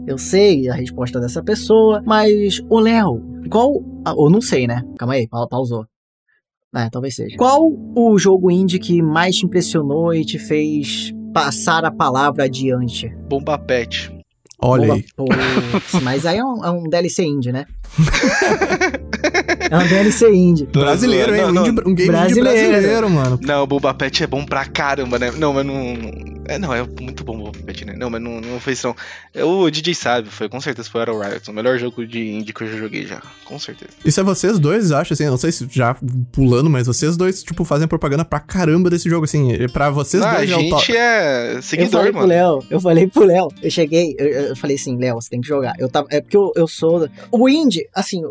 eu sei a resposta dessa pessoa, mas o Léo, qual, ah, ou não sei, né? Calma aí, pa- pausou. É, talvez seja. Qual o jogo indie que mais te impressionou e te fez passar a palavra adiante? Bomba Pet. Olha aí. Mas aí é um, é um DLC indie, né? é um DLC indie. Brasileiro, hein? Não, Um, indie- um game indie Brasileiro. brasileiro, mano. Não, o Boba Pet é bom pra caramba, né? Não, mas não. É, não, é muito bom o Boba Pet, né? Não, mas não, não foi isso. não. O DJ sabe, foi com certeza foi o Riot. O melhor jogo de indie que eu já joguei já. Com certeza. Isso é vocês dois, acho, assim, eu não sei se já pulando, mas vocês dois, tipo, fazem propaganda pra caramba desse jogo, assim, pra vocês Não, a dois é o top. gente é Eu seguidor, falei pro mano. Léo, eu falei pro Léo, eu cheguei, eu, eu falei assim, Léo, você tem que jogar. Eu tava, é porque eu, eu sou. O indie, assim,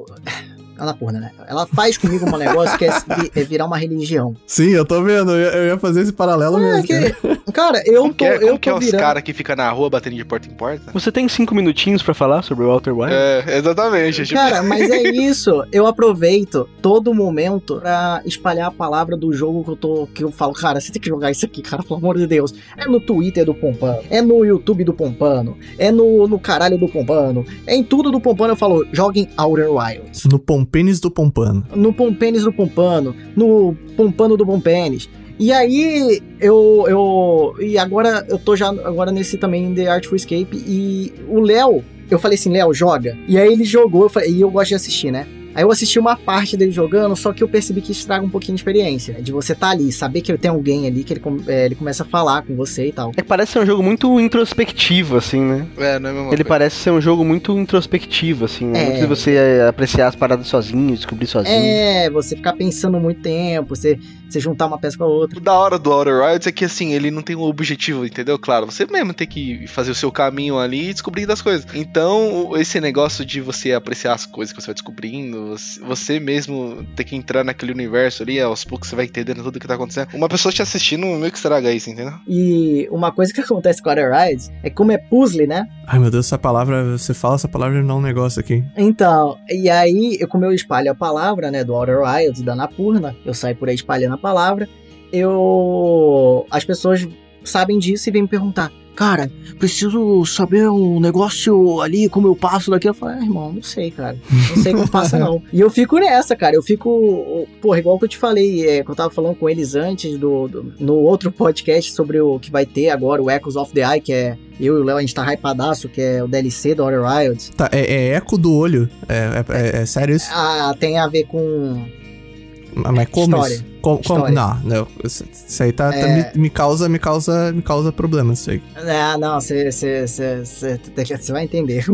porra, né? Ela faz comigo um negócio que é, é virar uma religião. Sim, eu tô vendo, eu ia, eu ia fazer esse paralelo É mesmo. que, cara, eu Como tô, que é, como eu que é tô os virando. caras que ficam na rua batendo de porta em porta? Você tem cinco minutinhos pra falar sobre o Walter White? É, exatamente. tipo, Cara, mas é isso. Eu aproveito todo momento pra espalhar a palavra do jogo que eu tô. Que eu falo, cara, você tem que jogar isso aqui, cara, pelo amor de Deus. É no Twitter do Pompano, é no YouTube do Pompano, é no, no caralho do Pompano, é em tudo do Pompano. Eu falo, joguem Outer Wilds. No Pompênis do Pompano. No Pompênis do Pompano, no Pompano do Pompênis. E aí, eu, eu. E agora eu tô já agora nesse também The Artful Escape. E o Léo, eu falei assim, Léo, joga. E aí ele jogou, eu falei, e eu gosto de assistir, né? Aí eu assisti uma parte dele jogando, só que eu percebi que estraga um pouquinho de experiência. De você tá ali, saber que tem alguém ali, que ele, é, ele começa a falar com você e tal. É que parece ser um jogo muito introspectivo, assim, né? É, não é a mesma Ele coisa. parece ser um jogo muito introspectivo, assim, né? É. Muito de você apreciar as paradas sozinho, descobrir sozinho. É, você ficar pensando muito tempo, você, você juntar uma peça com a outra. O da hora do Outer Wilds é que assim, ele não tem um objetivo, entendeu? Claro, você mesmo tem que fazer o seu caminho ali e descobrir das coisas. Então, esse negócio de você apreciar as coisas que você vai descobrindo, você- mesmo ter que entrar naquele universo ali, aos poucos você vai entendendo tudo o que tá acontecendo. Uma pessoa te assistindo meio que estraga isso, entendeu? E uma coisa que acontece com a Outer Rides é que como é puzzle, né? Ai, meu Deus, essa palavra, você fala essa palavra e dá um negócio aqui. Então, e aí, eu, como eu espalho a palavra, né, do Outer Wilds, da Napurna, eu saio por aí espalhando a palavra, eu... As pessoas sabem disso e vêm me perguntar, cara, preciso saber um negócio ali, como eu passo daqui. Eu falo, ah, irmão, não sei, cara. Não sei como passa, não. E eu fico nessa, cara. Eu fico, porra, igual que eu te falei, é, que eu tava falando com eles antes do, do- no outro podcast sobre o que vai ter agora, o Echoes of the Eye, que é eu e o Léo, a gente tá hypadaço, que é o DLC do Outer Wilds. Tá, é, é eco do olho. É, é- é- é sério isso? Ah, tem a ver com. Mas como História. isso? Como. Não, não. Isso, isso aí tá, tá- É. me, me causa, me causa, me causa problemas isso aí. Ah, não, você vai entender.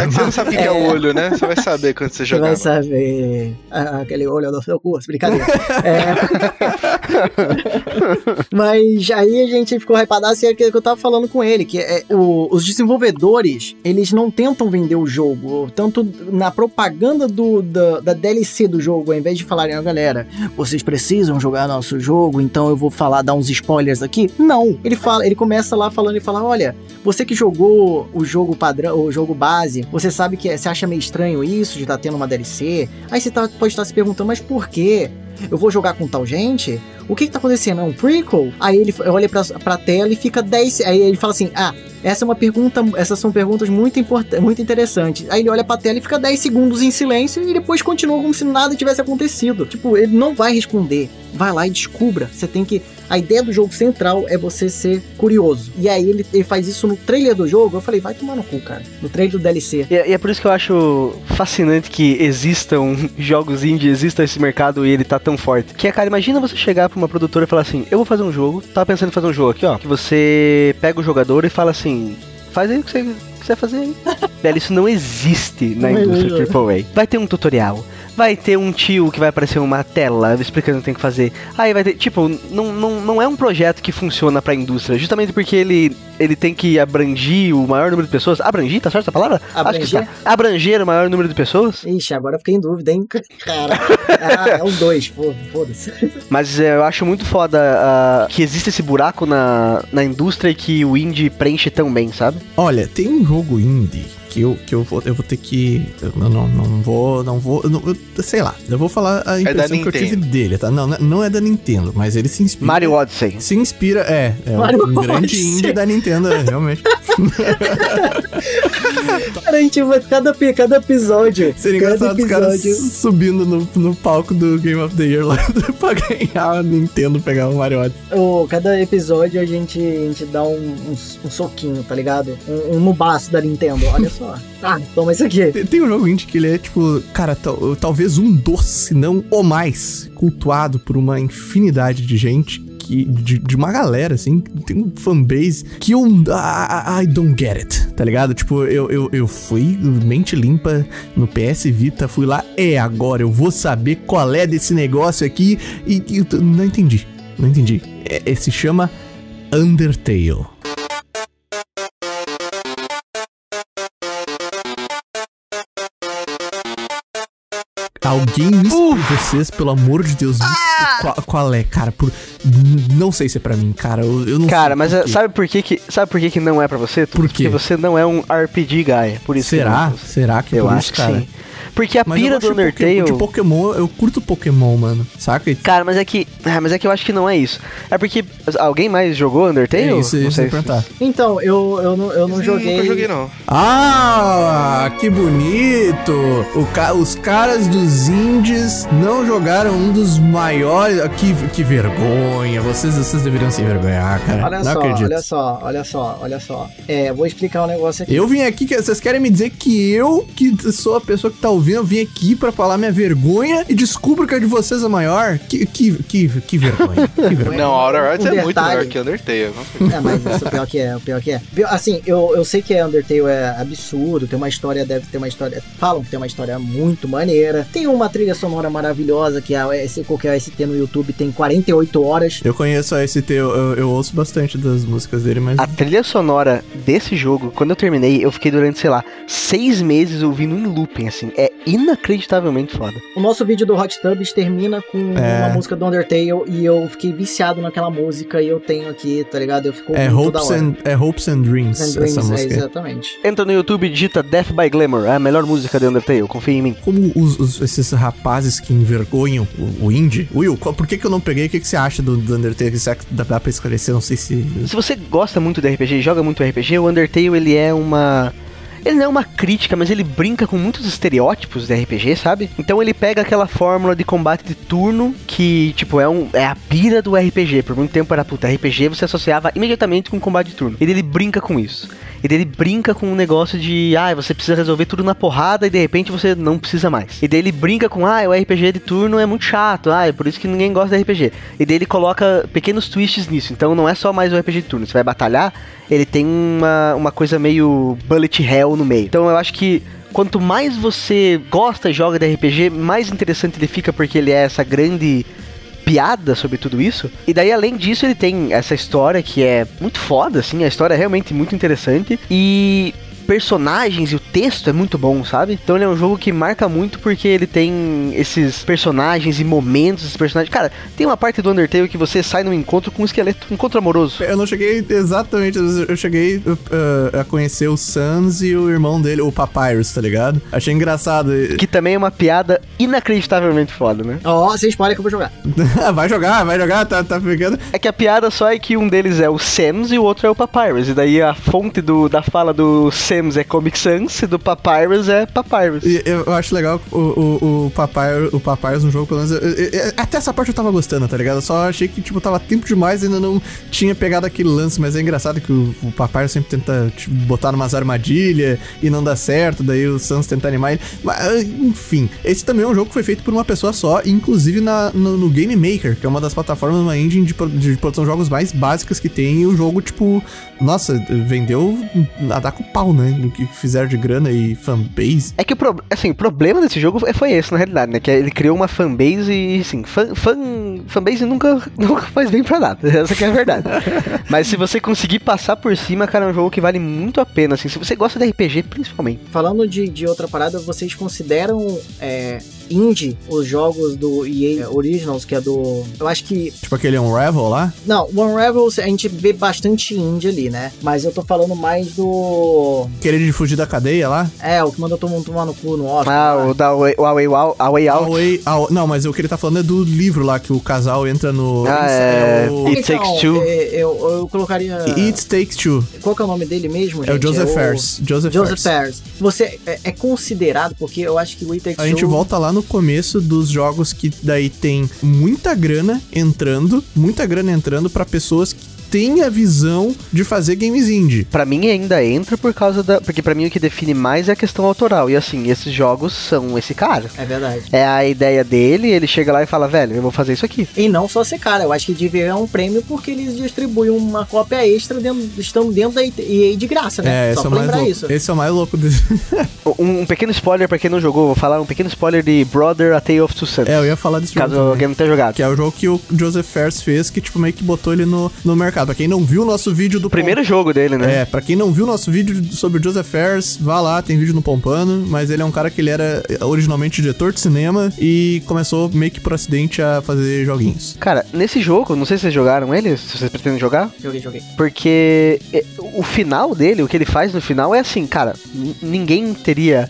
É que você não sabe o que é o olho, né? Você vai saber quando você Você vai jogar. saber. Ah, aquele olho do seu curso, brincadeira. É. Mas aí a gente ficou hypadaço e é aquilo que eu tava falando com ele, que é, o- os desenvolvedores, eles não tentam vender o jogo, tanto na propaganda do, da, da DLC do jogo, ao invés de falarem, ó, galera, vocês precisam jogar nosso jogo, então eu vou falar, dar uns spoilers aqui. Não, ele fala, ele começa lá falando e fala, olha, você que jogou o jogo padrão, o jogo base, você sabe que é- você acha meio estranho isso de estar tendo uma DLC. Aí você tá- pode estar se perguntando, mas por quê? Eu vou jogar com tal gente? O que que tá acontecendo? É um prequel? Aí ele olha pra, pra tela e fica 10. Aí ele fala assim: Ah, essa é uma pergunta. Essas são perguntas muito, import- muito interessantes. Aí ele olha pra tela e fica 10 segundos em silêncio e depois continua como se nada tivesse acontecido. Tipo, ele não vai responder. Vai lá e descubra. Você tem que. A ideia do jogo central é você ser curioso. E aí ele, ele faz isso no trailer do jogo. Eu falei, vai tomar no cu, cara. No trailer do DLC. E, é- e é por isso que eu acho fascinante que existam jogos indie, exista esse mercado e ele tá tão forte. Que é, cara, imagina você chegar pra uma produtora e falar assim: Eu vou fazer um jogo, tava pensando em fazer um jogo aqui, ó. Que você pega o jogador e fala assim: Faz aí o que você quiser fazer aí. Velho, isso não existe na indústria. AAA. Vai ter um tutorial. Vai ter um tio que vai aparecer uma tela explicando o que tem que fazer. Aí vai ter. Tipo, não, não, não é um projeto que funciona pra indústria. Justamente porque ele, ele tem que abranger o maior número de pessoas. Abrangir, tá certo essa palavra? Acho que Abranger? tá. Abranger o maior número de pessoas. Ixi, agora eu fiquei em dúvida, hein? Cara. Ah, é os dois, pô, foda-se. Mas é, eu acho muito foda ah, que existe esse buraco na, na indústria e que o indie preenche tão bem, sabe? Olha, tem um jogo indie que eu, que eu, vou, eu vou ter que. Eu não, não, não vou. Não vou. eu não- eu- sei lá, eu vou falar a impressão que eu tive dele, tá? Não, não é da Nintendo, mas ele se inspira. Mario Odyssey. Se inspira, é. É Mario um grande indie da Nintendo, é, realmente. Cara, a gente vai cada, cada episódio. Seria cada engraçado os caras episódio. subindo no, no palco do Game of the Year lá pra ganhar a Nintendo, pegar o Mario Odyssey. Ô, cada episódio a gente, a gente dá um, um, um soquinho, tá ligado? Um, um no baço da Nintendo, olha só. Ah, toma isso aqui. Tem, tem um jogo indie que ele é, tipo, cara, tal- talvez um dos, se não o mais, cultuado por uma infinidade de gente. Que, de, de uma galera, assim, tem um fanbase que eu. I, I don't get it, tá ligado? Tipo, eu, eu, eu fui mente limpa no PS Vita, fui lá, é agora, eu vou saber qual é desse negócio aqui. E, e não entendi, não entendi. É, é- se chama Undertale. Alguém me explica, vocês, pelo amor de Deus, explica qual, qual é, cara? Por, não sei se é pra mim, cara. Eu, eu não Cara, sei mas por é, sabe por que, que sabe por que, que não é pra você? Por quê? Porque você não é um RPG guy. Por isso que Será? não é pra você. Será que é Eu por acho isso, que cara? sim. Porque a Mas pira do Undertale. De Pokémon, eu curto Pokémon, mano. Saca? Cara, mas é que. ah, Mas é que eu acho que não é isso. É porque. Alguém mais jogou Undertale? É isso, Não isso sei ia se- perguntar. Então, eu, eu não, eu não joguei. Nunca joguei, não. Ah, que bonito! O ca- os caras dos indies não jogaram um dos maiores. Ah, Que, que vergonha! Vocês, vocês deveriam se envergonhar, cara. Olha não só, acredito. olha só, olha só, olha só. É, vou explicar um negócio aqui. Eu vim aqui, que vocês querem me dizer que eu, que sou a pessoa que tá ouvindo, eu vim aqui pra falar minha vergonha e descubro que a de vocês é maior? Que, que, que, que vergonha. Que vergonha. Não, Outer Worlds Um é muito detalhe. melhor que Undertale. não sei. É, mas isso, o pior que é, o pior que é. Assim, eu, eu sei que Undertale é absurdo, tem uma história, deve ter uma história. Falam que tem uma história muito maneira. Tem uma trilha sonora maravilhosa, que é a qualquer OST no YouTube tem 48 horas. Eu conheço a ST, eu, eu, eu ouço bastante das músicas dele, mas. A trilha sonora desse jogo, quando eu terminei, eu fiquei durante, sei lá, seis meses ouvindo em looping, assim. É inacreditavelmente foda. O nosso vídeo do Hot Tubs termina com É. uma música do Undertale e eu fiquei viciado naquela música e eu tenho aqui, tá ligado? Eu fico É Hopes hora. and, é Hopes and Dreams, And Dreams, essa é, música. aí. exatamente. Entra no YouTube e digita Death by Glamour, é a melhor música de Undertale, confia em mim. Como os, os- esses rapazes que envergonham o, o indie. Will, qual- por que, que eu não peguei? O que, que você acha do, do Undertale? Será que dá, dá pra esclarecer? Não sei se. Se você gosta muito de RPG e joga muito RPG, o Undertale ele é uma. Ele não é uma crítica, mas ele brinca com muitos estereótipos de RPG, sabe? Então ele pega aquela fórmula de combate de turno que, tipo, é, um, é a pira do RPG. Por muito tempo era, puta, RPG você associava imediatamente com combate de turno. E ele brinca com isso. E daí ele brinca com um negócio de, ah, você precisa resolver tudo na porrada e de repente você não precisa mais. E daí ele brinca com, ah, o RPG de turno é muito chato, ah, é por isso que ninguém gosta de RPG. E daí ele coloca pequenos twists nisso. Então não é só mais o RPG de turno. Você vai batalhar, ele tem uma, uma coisa meio bullet hell no meio. Então eu acho que quanto mais você gosta e joga de RPG, mais interessante ele fica porque ele é essa grande piada sobre tudo isso. E daí, além disso, ele tem essa história que é muito foda, assim. A história é realmente muito interessante. E personagens e o texto é muito bom, sabe? Então ele é um jogo que marca muito porque ele tem esses personagens e momentos, esses personagens. Cara, tem uma parte do Undertale que você sai num encontro com um esqueleto, um encontro amoroso. Eu não cheguei exatamente. Eu cheguei uh, a conhecer o Sans e o irmão dele, o Papyrus, tá ligado? Achei engraçado. Que também é uma piada inacreditavelmente foda, né? Ó, você spoiler que eu vou jogar. vai jogar, vai jogar, tá, tá ficando. É que a piada só é que um deles é o Sans e o outro é o Papyrus. E daí a fonte do, da fala do Sans é Comic Sans e do Papyrus é Papyrus. E eu, acho legal o, o, o Papyrus, o Papyrus no jogo, pelo menos. eu- eu- eu- até essa parte eu tava gostando, tá ligado? Eu só achei que, tipo, tava tempo demais e ainda não tinha pegado aquele lance. Mas é engraçado que o, o Papyrus sempre tenta, tipo, botar numas armadilhas e não dá certo. Daí o Sans tenta animar ele. Mas, enfim, esse também é um jogo que foi feito por uma pessoa só, inclusive na, no, no Game Maker, que é uma das plataformas, uma engine de, de produção de jogos mais básicas que tem. E o jogo, tipo, nossa, vendeu a dar com pau, né? Né? Do que fizeram de grana e fanbase. É que o, pro, assim, o problema desse jogo foi esse, na realidade, né? Que ele criou uma fanbase e, assim, fan, fan, fanbase nunca, nunca faz bem pra nada. Essa que é a verdade. Mas se você conseguir passar por cima, cara, é um jogo que vale muito a pena, assim. Se você gosta de RPG, principalmente. Falando de, de outra parada, vocês consideram é, indie os jogos do EA Originals, que é do. Eu acho que. Tipo aquele Unravel lá. Não, o Unravel a gente vê bastante indie ali, né? Mas eu tô falando mais do. Aquele de fugir da cadeia lá. É, o que mandou todo mundo tomar no cu no Oscar. Ah, lá. o da Way, o Way, Out- Out. Away- Aw- não, mas o que ele tá falando é do livro lá, que o casal entra no. Ah, é. o... It Takes Two. é, Eu, eu colocaria. It Takes Two. Qual que é o nome dele mesmo, É o gente? Joseph Fares. Joseph, Joseph Fares. Fares. Você é, é considerado, porque eu acho que o It Takes A gente Two- volta lá no começo dos jogos que daí tem muita grana entrando, muita grana entrando pra pessoas que têm a visão de fazer games indie. Pra mim ainda entra por causa da. Porque pra mim o que define mais é a questão autoral. E assim, esses jogos são esse cara. É verdade. É a ideia dele, ele chega lá e fala, velho, eu vou fazer isso aqui. E não só ser cara, eu acho que devia ganhar um prêmio porque eles distribuem uma cópia extra dentro, estando dentro da EA de graça, né? É, só esse é pra mais lembrar louco. isso. Esse é o mais louco desse. Um, um pequeno spoiler pra quem não jogou, vou falar um pequeno spoiler de Brother A Tale of Two Sons. É, eu ia falar desse Caso jogo. também. alguém não tenha jogado. Que é o jogo que o Joseph Fares fez, que tipo meio que botou ele no, no mercado. Pra quem não viu o nosso vídeo do O primeiro jogo dele, né? É, pra quem não viu o nosso vídeo sobre o Joseph Fares, vá lá, tem vídeo no Pompano, mas ele é um cara que ele era originalmente diretor de cinema e começou meio que por acidente a fazer joguinhos. Cara, nesse jogo, não sei se vocês jogaram ele, se vocês pretendem jogar, Joguei, joguei. porque é, o final dele, o que ele faz no final é assim, cara, ninguém teria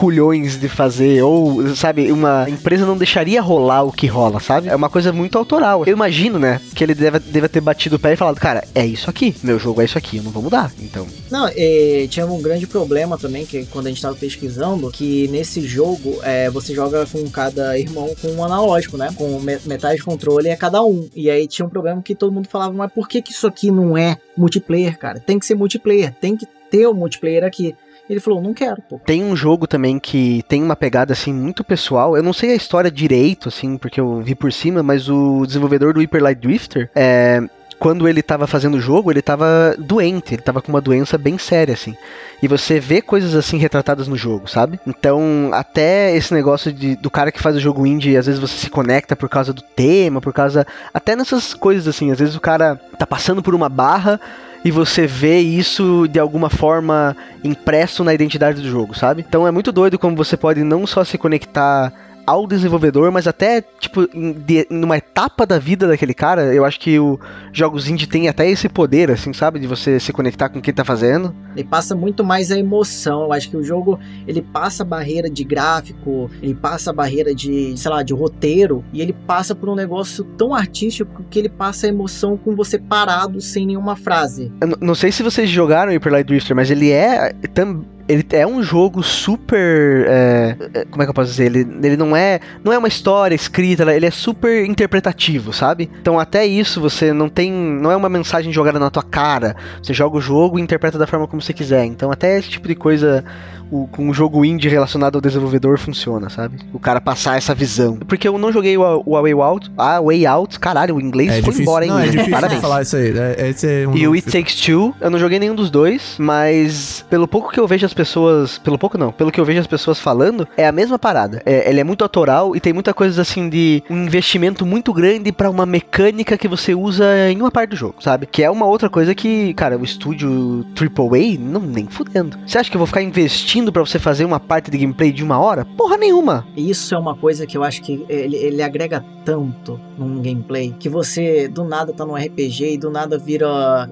culhões de fazer, ou, sabe, uma empresa não deixaria rolar o que rola, sabe? É uma coisa muito autoral. Eu imagino, né, que ele deve, deve ter batido o pé e falado, cara, é isso aqui, meu jogo é isso aqui, eu não vou mudar. Então, Não, e tinha um grande problema também, que quando a gente tava pesquisando, que nesse jogo é, você joga com cada irmão com um analógico, né? Com me- metade de controle é cada um. E aí tinha um problema que todo mundo falava, mas por que, que isso aqui não é multiplayer, cara? Tem que ser multiplayer, tem que ter o multiplayer aqui. Ele falou, não quero, pô. Tem um jogo também que tem uma pegada assim muito pessoal. Eu não sei a história direito, assim, porque eu vi por cima, mas o desenvolvedor do Hyper Light Drifter, é, quando ele tava fazendo o jogo, ele tava doente, ele tava com uma doença bem séria, assim. E você vê coisas assim retratadas no jogo, sabe? Então, até esse negócio de, do cara que faz o jogo indie, às vezes você se conecta por causa do tema, por causa. Até nessas coisas assim, às vezes o cara tá passando por uma barra e você vê isso de alguma forma impresso na identidade do jogo, sabe? Então é muito doido como você pode não só se conectar ao desenvolvedor, mas até, tipo, em, de, numa etapa da vida daquele cara, eu acho que o jogos indie tem até esse poder, assim, sabe? De você se conectar com quem tá fazendo. Ele passa muito mais a emoção. Eu acho que o jogo ele passa a barreira de gráfico, ele passa a barreira de, sei lá, de roteiro, e ele passa por um negócio tão artístico que ele passa a emoção com você parado sem nenhuma frase. Eu não sei se vocês jogaram Hyper Light Drifter, mas ele é. tam- ele é um jogo super. é, é, como é que eu posso dizer? Ele, ele não é. Não é uma história escrita, ele é super interpretativo, sabe? Então até isso você não tem. Não é uma mensagem jogada na tua cara. Você joga o jogo e interpreta da forma como você quiser. Então até esse tipo de coisa. O, com um jogo indie relacionado ao desenvolvedor funciona, sabe? O cara passar essa visão. Porque eu não joguei o, o A Way Out. A Way Out, caralho, o inglês É foi difícil, embora, hein? não, é difícil de Parabéns. falar isso aí. É, esse é um E o It difícil. Takes Two, eu não joguei nenhum dos dois, mas pelo pouco que eu vejo as pessoas. Pelo pouco não, pelo que eu vejo as pessoas falando, é a mesma parada. É, ele é muito autoral e tem muita coisa assim de um investimento muito grande pra uma mecânica que você usa em uma parte do jogo, sabe? Que é uma outra coisa que, cara, o estúdio AAA, não nem fudendo. Você acha que eu vou ficar investindo pra você fazer uma parte de gameplay de uma hora? Porra nenhuma. Isso é uma coisa que eu acho que ele, ele agrega tanto num gameplay que você do nada tá num RPG e do nada vira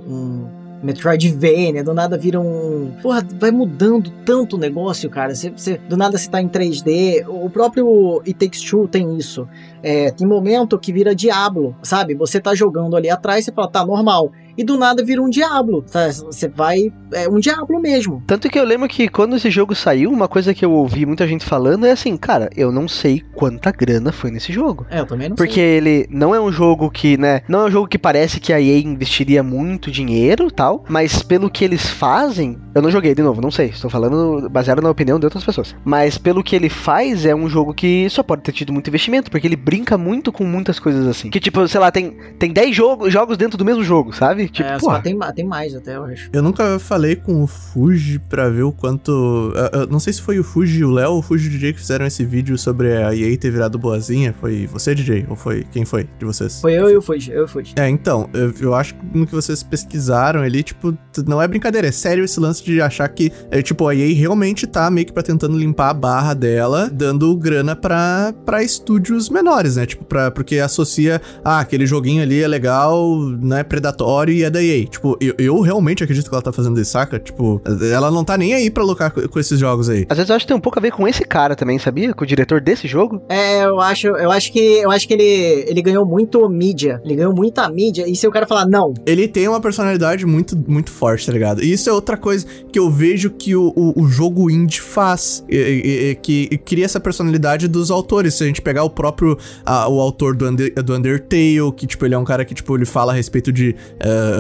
um Metroidvania, do nada vira um. Porra, vai mudando tanto o negócio, cara. Você, do nada você tá em 3D. O próprio It Takes Two tem isso. É, tem momento que vira Diablo, sabe? Você tá jogando ali atrás, você fala, tá normal. E do nada vira um Diablo. tá? Você vai. É um Diablo mesmo. Tanto que eu lembro que quando esse jogo saiu, uma coisa que eu ouvi muita gente falando é assim, cara, eu não sei quanta grana foi nesse jogo. É, eu também não Porque sei. ele não é um jogo que, né? Não é um jogo que parece que a EA investiria muito dinheiro tal. Mas pelo que eles fazem. Eu não joguei de novo, não sei. Estou falando baseado na opinião de outras pessoas. Mas pelo que ele faz, é um jogo que só pode ter tido muito investimento. Porque ele brinca muito com muitas coisas assim. Que tipo, sei lá, tem, tem 10 jogo, jogos dentro do mesmo jogo, sabe? Tipo, é, pô. tem, tem mais até, eu acho. Eu nunca falei com o Fuji pra ver o quanto. eu- eu não sei se foi o Fuji o Léo ou o Fuji DJ que fizeram esse vídeo sobre a EA ter virado boazinha. Foi você, DJ? Ou foi. Quem foi de vocês? Foi eu e o Fuji, eu e o Fuji. É, então, eu, eu acho que no que vocês pesquisaram ali, tipo, não é brincadeira, é sério esse lance de achar que, é, tipo, a EA realmente tá meio que pra tentando limpar a barra dela, dando grana pra, pra estúdios menores, né? Tipo, pra, porque associa, ah, aquele joguinho ali é legal, não é predatório e é da EA. Tipo, eu, eu realmente acredito que ela tá fazendo isso, saca? Tipo, ela não tá nem aí pra lucrar com, com esses jogos aí. Às vezes eu acho que tem um pouco a ver com esse cara também, sabia? Com o diretor desse jogo. É, eu acho, eu acho que eu acho que ele, ele ganhou muito mídia. Ele ganhou muita mídia. E se o cara falar não, Ele tem uma personalidade muito, muito forte, tá ligado? E isso é outra coisa que eu vejo que o, o, o jogo indie faz, e- e- e- que cria essa personalidade dos autores. Se a gente pegar o próprio, ah, o autor do, Under, do Undertale, que, tipo, ele é um cara que, tipo, ele fala a respeito de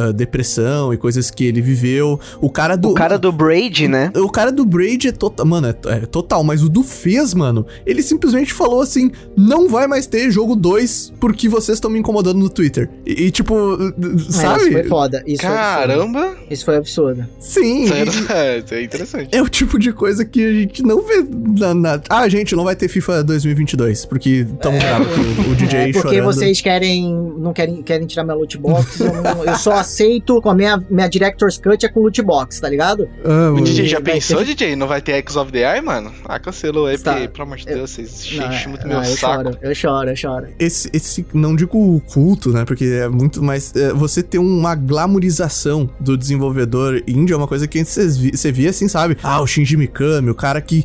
ah, depressão e coisas que ele viveu. O cara do... O cara do Braid, né? O cara do Braid é total. Mano, é, é total, mas o do Fez, mano, ele simplesmente falou assim: não vai mais ter jogo 2 porque vocês estão me incomodando no Twitter. E, e, tipo, É, sabe? isso foi foda. Isso foi absurdo. Caramba! Isso foi absurdo. Sim. E- é, isso é interessante. É o tipo de coisa que a gente não vê na. na- Ah, gente, não vai ter FIFA 2022, porque tamo bravo com o DJ É, porque chorando. vocês querem. Não querem, querem tirar minha loot box. eu, não- eu só aceito com a minha, minha Director's Cut é com loot box, tá ligado? Ah, O. DJ já vai pensou, ter- DJ? Não vai ter X of the Eye, mano? Ah, cancelou aí, Tá. porque, pelo amor de Deus, vocês enchem muito não, meu eu saco. choro, eu choro, eu choro. esse, esse, não digo culto, né? Porque é muito mais. é, você ter uma glamorização do desenvolvedor indie é uma coisa que você via assim, sabe? Ah, o Shinji Mikami, o cara que,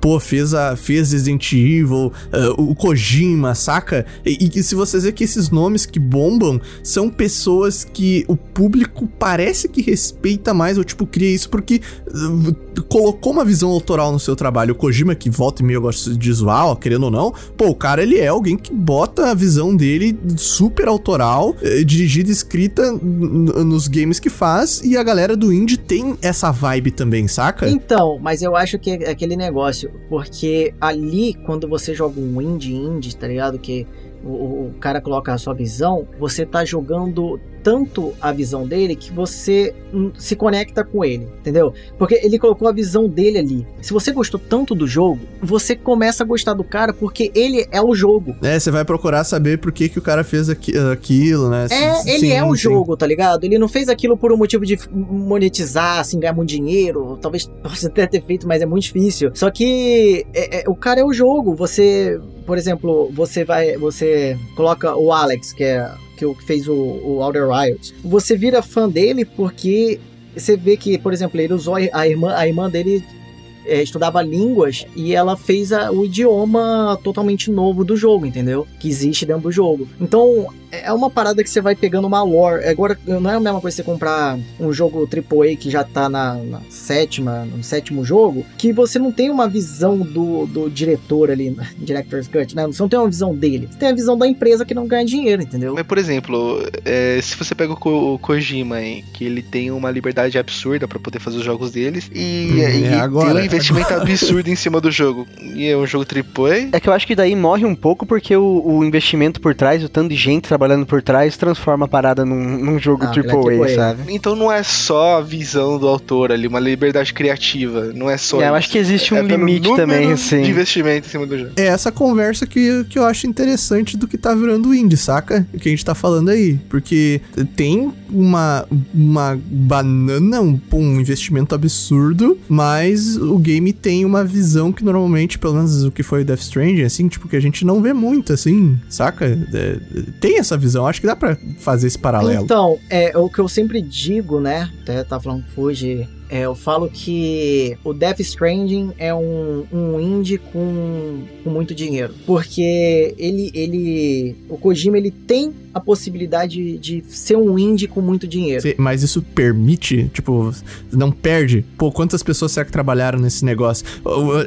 pô, fez, a, fez Resident Evil, ah, o Kojima, saca? E, e se vocês verem que esses nomes que bombam são pessoas que o público parece que respeita mais, ou tipo, cria isso porque uh, colocou uma visão autoral no seu trabalho. O Kojima, que volta e meio gosta de zoar, ó, querendo ou não, pô, o cara ele é alguém que bota a visão dele super autoral, eh, dirigida e escrita nos games que faz, e a galera do indie tem essa vibe também, saca? Então, mas eu acho que é aquele negócio, porque ali, quando você joga um indie indie, tá ligado? Que o- o cara coloca a sua visão, você tá jogando tanto a visão dele que você hum, se conecta com ele, entendeu? Porque ele colocou a visão dele ali. Se você gostou tanto do jogo, você começa a gostar do cara porque ele é o jogo. É, você vai procurar saber por que, que o cara fez aqui- aquilo, né? É, Sim, ele é o sim. jogo, tá ligado? Ele não fez aquilo por um motivo de monetizar, assim, ganhar muito dinheiro. Talvez possa até ter feito, mas é muito difícil. Só que é- é- o cara é o jogo. Você, por exemplo, você vai. Você coloca o Alex, que é que fez o, o Outer Wilds. Você vira fã dele porque você vê que, por exemplo, ele usou a irmã, a irmã dele é, estudava línguas e ela fez a- o idioma totalmente novo do jogo, entendeu? Que existe dentro do jogo. Então, é uma parada que você vai pegando uma lore. Agora, não é a mesma coisa você comprar um jogo AAA que já tá na, na sétima, no sétimo jogo, que você não tem uma visão do, do diretor ali, Director's Cut, né? Você não tem uma visão dele. Você tem a visão da empresa que não ganha dinheiro, entendeu? Mas, por exemplo, é, se você pega o, Ko- o Kojima, hein, que ele tem uma liberdade absurda pra poder fazer os jogos deles e, Hum, e é agora, tem um investimento absurdo em cima do jogo. E é um jogo AAA. É que eu acho que daí morre um pouco porque o, o investimento por trás, o tanto de gente trabalhando por trás, transforma a parada num, num jogo Ah, é AAA, sabe? Então não é só a visão do autor ali, uma liberdade criativa. Não é só. É, eu acho que existe um É limite também, De assim. investimento em cima do jogo. É essa conversa que, que eu acho interessante do que tá virando indie, saca? O que a gente tá falando aí. Porque tem uma, uma banana, um, um investimento absurdo, mas o game tem uma visão que normalmente, pelo menos o que foi Death Stranding, assim, tipo, que a gente não vê muito, assim, saca? É, tem essa visão, acho que dá pra fazer esse paralelo. Então, é o que eu sempre digo, né? Até tá falando Fuji. É, eu falo que o Death Stranding é um, um indie com, com muito dinheiro. Porque ele, ele. O Kojima ele tem a possibilidade de ser um indie com muito dinheiro. Mas isso permite, tipo, não perde? Pô, quantas pessoas será que trabalharam nesse negócio?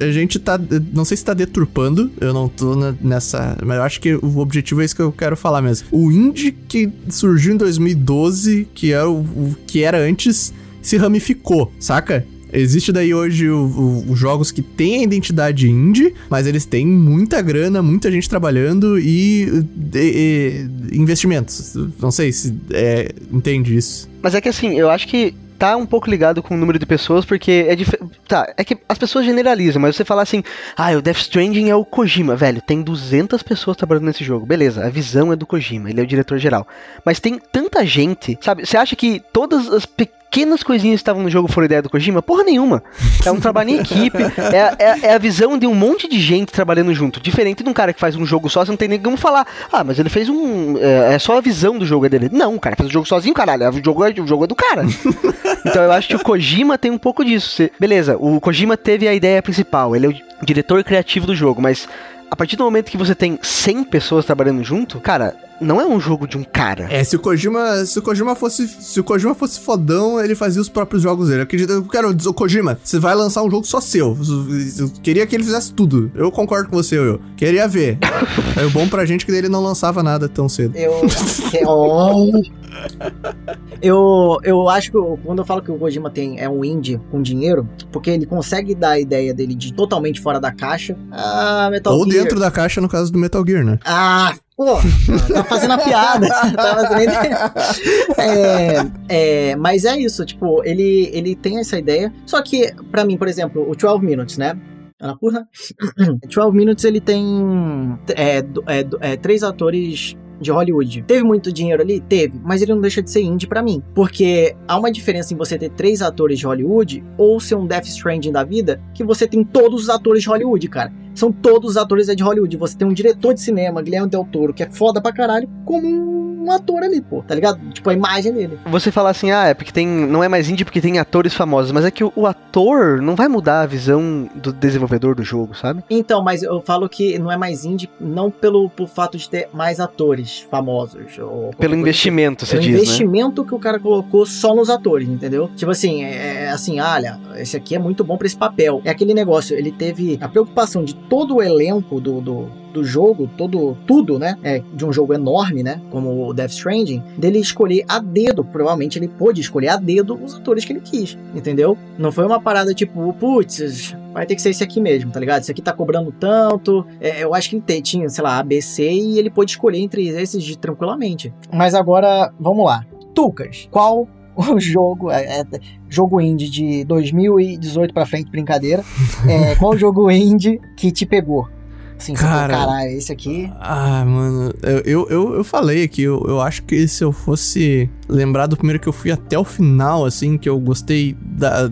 A gente tá, não sei se tá deturpando, eu não tô nessa, mas eu acho que o objetivo é isso que eu quero falar mesmo. O indie que surgiu em 2012, que era o, o que era antes, se ramificou, saca? Existe daí hoje os jogos que têm a identidade indie, mas eles têm muita grana, muita gente trabalhando e, e- investimentos. Não sei se é, entende isso. Mas é que assim, eu acho que tá um pouco ligado com o número de pessoas, porque é diferente. Tá, é que as pessoas generalizam, mas você falar assim, ah, o Death Stranding é o Kojima, velho, tem 200 pessoas trabalhando nesse jogo, beleza, a visão é do Kojima, ele é o diretor geral. Mas tem tanta gente, sabe? Você acha que todas as pequenas coisinhas que estavam no jogo foram ideia do Kojima? Porra nenhuma. É um trabalho em equipe, é, é, é a visão de um monte de gente trabalhando junto. Diferente de um cara que faz um jogo só, você não tem nem como falar, ah, mas ele fez um. É, é só a visão do jogo é dele. Não, o cara fez o jogo sozinho, caralho. O jogo é, o jogo é do cara. Então eu acho que o Kojima tem um pouco disso. Beleza, o Kojima teve a ideia principal, ele é o diretor criativo do jogo, mas a partir do momento que você tem 100 pessoas trabalhando junto, cara, não é um jogo de um cara. É, se o Kojima, se o Kojima fosse, se o Kojima fosse fodão, ele fazia os próprios jogos dele. Eu acredito, eu quero dizer, o Kojima, você vai lançar um jogo só seu. Eu queria que ele fizesse tudo. Eu concordo com você, eu. Queria ver. é o bom pra gente que ele não lançava nada tão cedo. Eu. Oh. eu, eu acho que eu- quando eu falo que o Kojima tem, é um indie com dinheiro, porque ele consegue dar a ideia dele de totalmente fora da caixa. Ah, Metal Ou Gear. dentro da caixa, no caso do Metal Gear, né? Ah, pô, tá fazendo a piada. tá fazendo... é, é, mas é isso, tipo, ele, ele tem essa ideia. Só que, pra mim, por exemplo, o 12 Minutes, né? Anapurna? 12 Minutes ele tem é, é, é, três atores de Hollywood. Teve muito dinheiro ali? Teve, mas ele não deixa de ser indie pra mim. Porque há uma diferença em você ter três atores de Hollywood ou ser um Death Stranding da vida, que você tem todos os atores de Hollywood, cara. São todos os atores é de Hollywood. Você tem um diretor de cinema, Guilherme Del Toro, que é foda pra caralho, como um ator ali, pô. Tá ligado? Tipo, a imagem dele. Você falar assim, ah, é porque tem. Não é mais indie porque tem atores famosos, mas é que o, o ator não vai mudar a visão do desenvolvedor do jogo, sabe? Então, mas eu falo que não é mais indie, não pelo, pelo fato de ter mais atores famosos. Ou Pelo investimento, você É o diz, né? investimento que o cara colocou só nos atores, entendeu? Tipo assim, é, é assim, olha, esse aqui é muito bom pra esse papel. É aquele negócio, ele teve a preocupação de todo o elenco do, do, do jogo, todo, tudo, né? É, de um jogo enorme, né? Como o Death Stranding, dele escolher a dedo. Provavelmente ele pôde escolher a dedo os atores que ele quis, entendeu? Não foi uma parada tipo, putz, vai ter que ser esse aqui mesmo, tá ligado? Esse aqui tá cobrando tanto. É, eu acho que ele tinha, sei lá, ABC e ele pôde escolher entre esses tranquilamente. Mas agora, vamos lá. Tucas, qual o jogo, é, é, jogo indie de 2018 pra frente, brincadeira. É, qual jogo indie que te pegou? Assim, você falou, Cara. caralho, esse aqui. Ah, mano, eu, eu, eu, eu falei aqui, eu, eu acho que se eu fosse lembrar do primeiro que eu fui até o final, assim, que eu gostei da,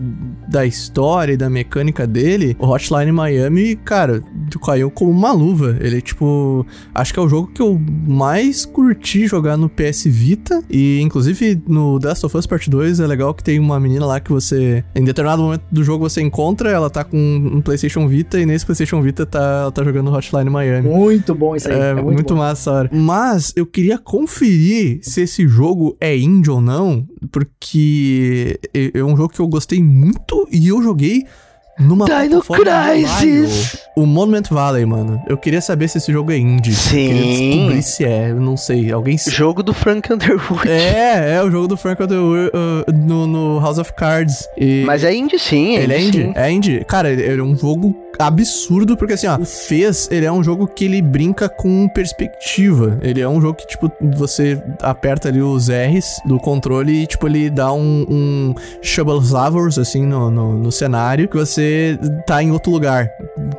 da história e da mecânica dele, o Hotline Miami, cara, caiu como uma luva. Ele, tipo, acho que é o jogo que eu mais curti jogar no PS Vita. E, inclusive, no The Last of Us Part 2 é legal que tem uma menina lá que você, em determinado momento do jogo, você encontra, ela tá com um PlayStation Vita e nesse PlayStation Vita tá, ela tá jogando Hotline Miami. Muito bom isso aí. É, É, muito, muito, massa hora. Mas eu queria conferir se esse jogo é indie ou não, porque é é um jogo que eu gostei muito e eu joguei numa Dino plataforma Crisis! O Monument Valley, mano. Eu queria saber se esse jogo é indie. Sim. Eu queria descobrir se é, eu não sei. Alguém se... Jogo do Frank Underwood. É, é o jogo do Frank Underwood uh, no, no House of Cards. E Mas é indie sim. ele é indie? sim. É indie. Cara, ele é um jogo absurdo, porque assim, ó, o Fez, ele é um jogo que ele brinca com perspectiva. Ele é um jogo que, tipo, você aperta ali os R's do controle e, tipo, ele dá um, um Shovelzavors, assim, no, no, no cenário, que você tá em outro lugar.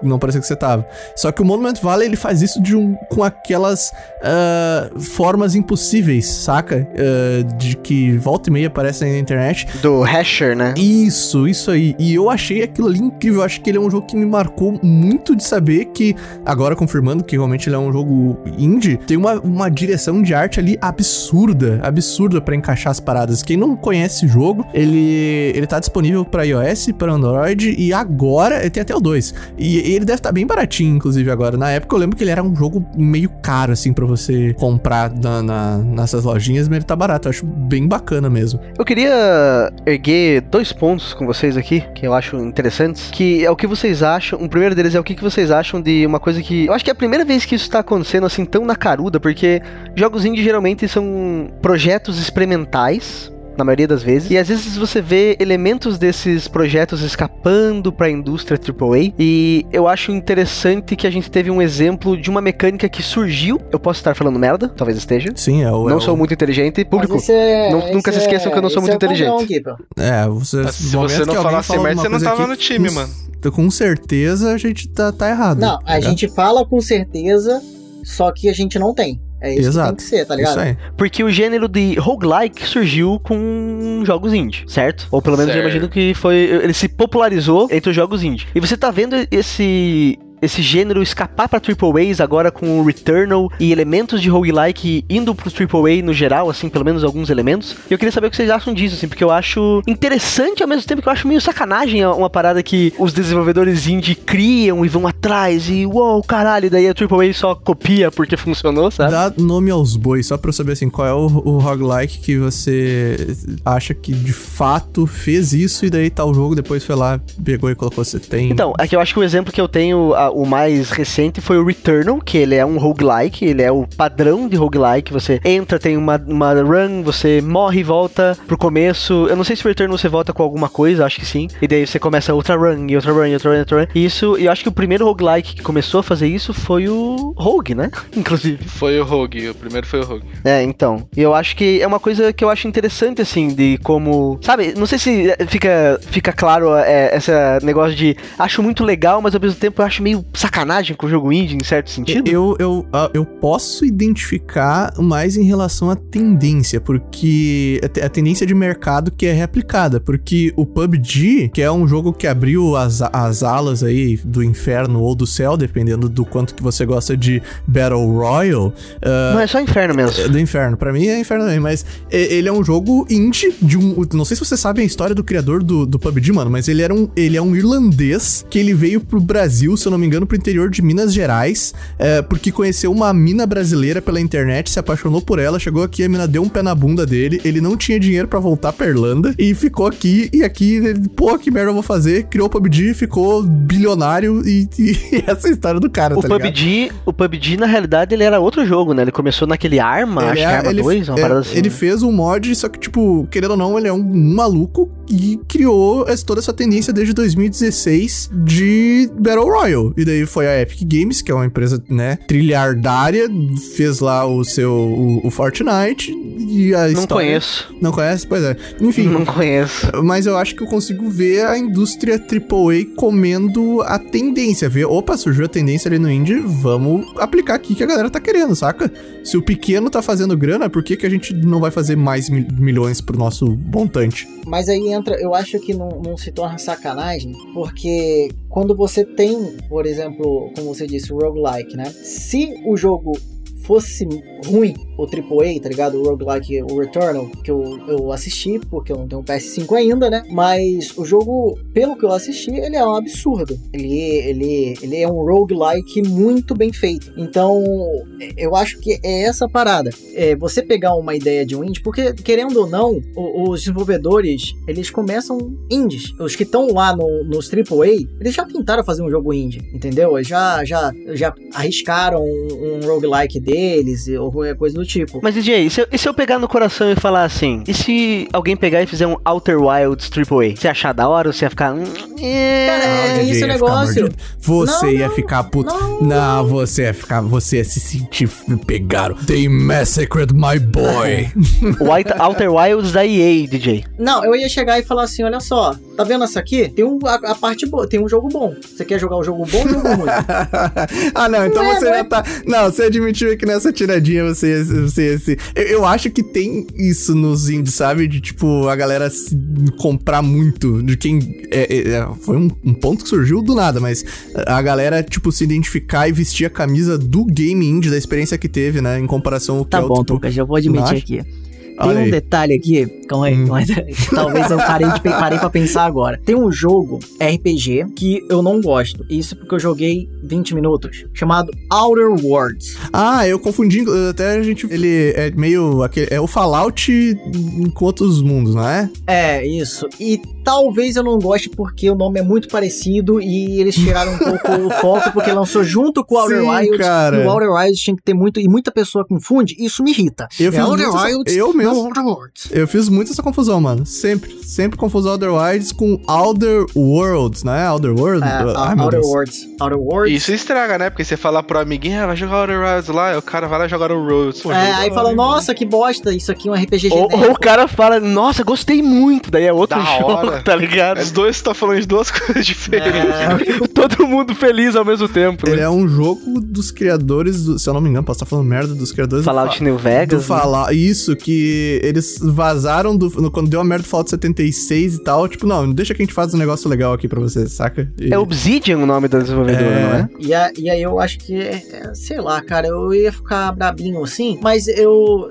Não parecia que você tava. Só que o Monument Valley, ele faz isso de um, com aquelas ah, formas impossíveis, saca? Ah, de que volta e meia aparecem na internet. Do Hasher, né? Isso, isso aí. E eu achei aquilo ali incrível. Eu acho que ele é um jogo que me marcou muito de saber que, agora confirmando que realmente ele é um jogo indie, tem uma, uma direção de arte ali absurda, absurda pra encaixar as paradas. Quem não conhece o jogo, ele, ele tá disponível pra iOS, pra Android e agora ele tem até o 2. E ele deve estar bem baratinho, inclusive, agora. Na época eu lembro que ele era um jogo meio caro, assim, pra você comprar na, na- nessas lojinhas, mas ele tá barato. Eu acho bem bacana mesmo. Eu queria erguer dois pontos com vocês aqui, que eu acho interessantes, que é o que vocês acham, o primeiro deles é o que vocês acham de uma coisa que, eu acho que é a primeira vez que isso tá acontecendo assim tão na caruda, porque jogos indie geralmente são projetos experimentais, na maioria das vezes. E às vezes você vê elementos desses projetos escapando pra indústria AAA. E eu acho interessante que a gente teve um exemplo de uma mecânica que surgiu. Eu posso estar falando merda, talvez esteja. Sim, é o. Não é sou o- muito inteligente. Público, é- não- nunca se esqueçam que eu não sou esse muito é inteligente. É, você. Mas se você não falasse fala merda, você não tava aqui, no time, com- mano. Com certeza a gente tá, tá errado. Não, a tá gente fala com certeza, só que a gente não tem. É isso Exato. que tem que ser, tá ligado? Isso aí. Porque o gênero de roguelike surgiu com jogos indie, certo? Ou pelo menos eu Certo. imagino que foi. Ele se popularizou entre os jogos indie. E você tá vendo esse. Esse gênero escapar pra AAAs agora com o Returnal e elementos de roguelike indo pro AAA no geral, assim, pelo menos alguns elementos. E eu queria saber o que vocês acham disso, assim, porque eu acho interessante ao mesmo tempo que eu acho meio sacanagem uma parada que os desenvolvedores indie criam e vão atrás e uou, caralho, daí a AAA só copia porque funcionou, sabe? Dá nome aos bois, só pra eu saber assim, qual é o, o roguelike que você acha que de fato fez isso e daí tal jogo, depois foi lá, pegou e colocou você tem. Então, é que eu acho que o exemplo que eu tenho, a- o mais recente, foi o Returnal, que ele é um roguelike, ele é o padrão de roguelike. Você entra, tem uma, uma run, você morre e volta pro começo. Eu não sei se o Returnal você volta com alguma coisa, acho que sim. E daí você começa outra run, e outra run, e outra run, e outra run. E isso, e eu acho que o primeiro roguelike que começou a fazer isso foi o Rogue, né? Inclusive. Foi o Rogue, o primeiro foi o Rogue. É, então. E eu acho que é uma coisa que eu acho interessante, assim, de como. Sabe, não sei se fica, fica claro é, esse negócio de acho muito legal, mas ao mesmo tempo eu acho meio sacanagem com o jogo indie, em certo sentido. Eu, eu, ah, eu posso identificar mais em relação à tendência, porque a te- a tendência de mercado que é reaplicada, porque o PUBG, que é um jogo que abriu as, as alas aí do inferno ou do céu, dependendo do quanto que você gosta de Battle Royale, ah, Não, é só inferno É mesmo. do inferno. Pra mim é inferno também, mas ele é um jogo indie de um. Não sei se vocês sabem a história do criador do, do PUBG, mano, mas ele era um. Ele é um irlandês que ele veio pro Brasil, se eu não me engano, pro interior de Minas Gerais, é, porque conheceu uma mina brasileira pela internet, se apaixonou por ela, chegou aqui, a mina deu um pé na bunda dele, ele não tinha dinheiro pra voltar pra Irlanda e ficou aqui, e aqui, ele, pô, que merda eu vou fazer? Criou o PUBG, ficou bilionário e, e essa é a história do cara, O tá ligado? PUBG, o PUBG, na realidade, ele era outro jogo, né? Ele começou naquele Arma, acho Ele que é- Arma ele- 2, uma é, parada assim. Ele né? fez um mod, só que, tipo, querendo ou não, ele é um, um maluco e criou essa- toda essa tendência desde 2016 de Battle Royale. E daí foi a Epic Games, que é uma empresa, né, trilhardária, fez lá o seu, o, o Fortnite e a Não história... conheço. Não conhece? Pois é. Enfim, Não conheço. mas eu acho que eu consigo ver a indústria AAA comendo a tendência. Ver, opa, surgiu a tendência ali no indie, vamos aplicar aqui que a galera tá querendo, saca? Se o pequeno tá fazendo grana, por que, que a gente não vai fazer mais mil- milhões pro nosso montante? Mas aí entra, eu acho que não, não se torna sacanagem, porque quando você tem, por exemplo, como você disse, o roguelike, né? Se o jogo fosse ruim, o AAA, tá ligado? O roguelike, o Returnal, que eu, eu assisti, porque eu não tenho um PS5 ainda, né? Mas o jogo, pelo que eu assisti, ele é um absurdo. Ele, ele, ele é um roguelike muito bem feito. Então, eu acho que é essa parada. É você pegar uma ideia de um indie, porque, querendo ou não, os desenvolvedores, eles começam indies. Os que estão lá no, nos AAA, eles já tentaram fazer um jogo indie, entendeu? Já, já, já arriscaram um, um roguelike deles, ou coisa do tipo. Mas, DJ, e se, eu, e se eu pegar no coração e falar assim? E se alguém pegar e fizer um Outer Wilds AAA? Você achar da hora ou você ia ficar. Hum, é... Cara, é o ficar negócio. Você Não, ia não, ficar puto. não. Não, você ia ficar. Você ia se sentir. Pegaram. They massacred my boy. White, Outer Wilds da EA, DJ. Não, eu ia chegar e falar assim: olha só, tá vendo essa aqui? Tem um, a, a parte boa, tem um jogo bom. Você quer jogar o jogo bom ou o jogo ruim? ah, não, então Não é, você não já é. tá. Não, você admitiu que nessa tiradinha você. você, você eu, eu acho que tem isso nos indies, sabe? De tipo, a galera se comprar muito. De quem. É, é, é, foi um, um ponto que surgiu do nada, mas a galera, tipo, se identificar e vestir a camisa do game indie, da experiência que teve, né? Em comparação ao que Tá é o, bom, tipo, Lucas, eu vou admitir não aqui. Olha Tem um aí. detalhe aqui, calma aí, Hum. calma aí. talvez eu parei, de, parei pra pensar agora. Tem um jogo RPG que eu não gosto, isso porque eu joguei 20 minutos, chamado Outer Worlds. Ah, eu confundi. Até a gente. Ele é meio. aquele- É o Fallout com outros mundos, não é? É, isso. E talvez eu não goste porque o nome é muito parecido e eles tiraram um pouco o foco porque lançou junto com o Outer Sim, Wilds. cara. E o Outer Wilds tinha que ter muito. E muita pessoa confunde, isso me irrita. Eu É fiz Outer muito essa- Wilds, eu mesmo. Outer Worlds. Eu fiz muito essa confusão, mano. Sempre. Sempre confusão Outer Wilds com Outer Worlds, não é? Outer Worlds? É, Ai, meu Outer. Worlds. Outer Worlds. Isso estraga, né? Porque você fala pro amiguinho, ah, vai jogar Outer Wilds lá, o cara vai lá jogar o Roads. Pô, É, aí lá, fala, nossa, que bosta, isso aqui é um RPG Ou, genérico. ou o cara fala, nossa, gostei muito, daí é outro Da jogo, hora. tá ligado? Os dois estão falando de duas coisas diferentes. É, Todo mundo feliz ao mesmo tempo, Ele né? é um jogo dos criadores, do, se eu não me engano, posso estar falando merda dos criadores Fallout do, New do Vegas, né? Fallout. Isso, que eles vazaram do, no- quando deu a merda do Fallout 76 e tal. Tipo, não, deixa que a gente faz um negócio legal aqui pra vocês, saca? E- É Obsidian o nome da desenvolvedora, É. não é? E, a- e aí eu acho que, é, é, sei lá, cara, eu ia ficar brabinho assim, mas eu...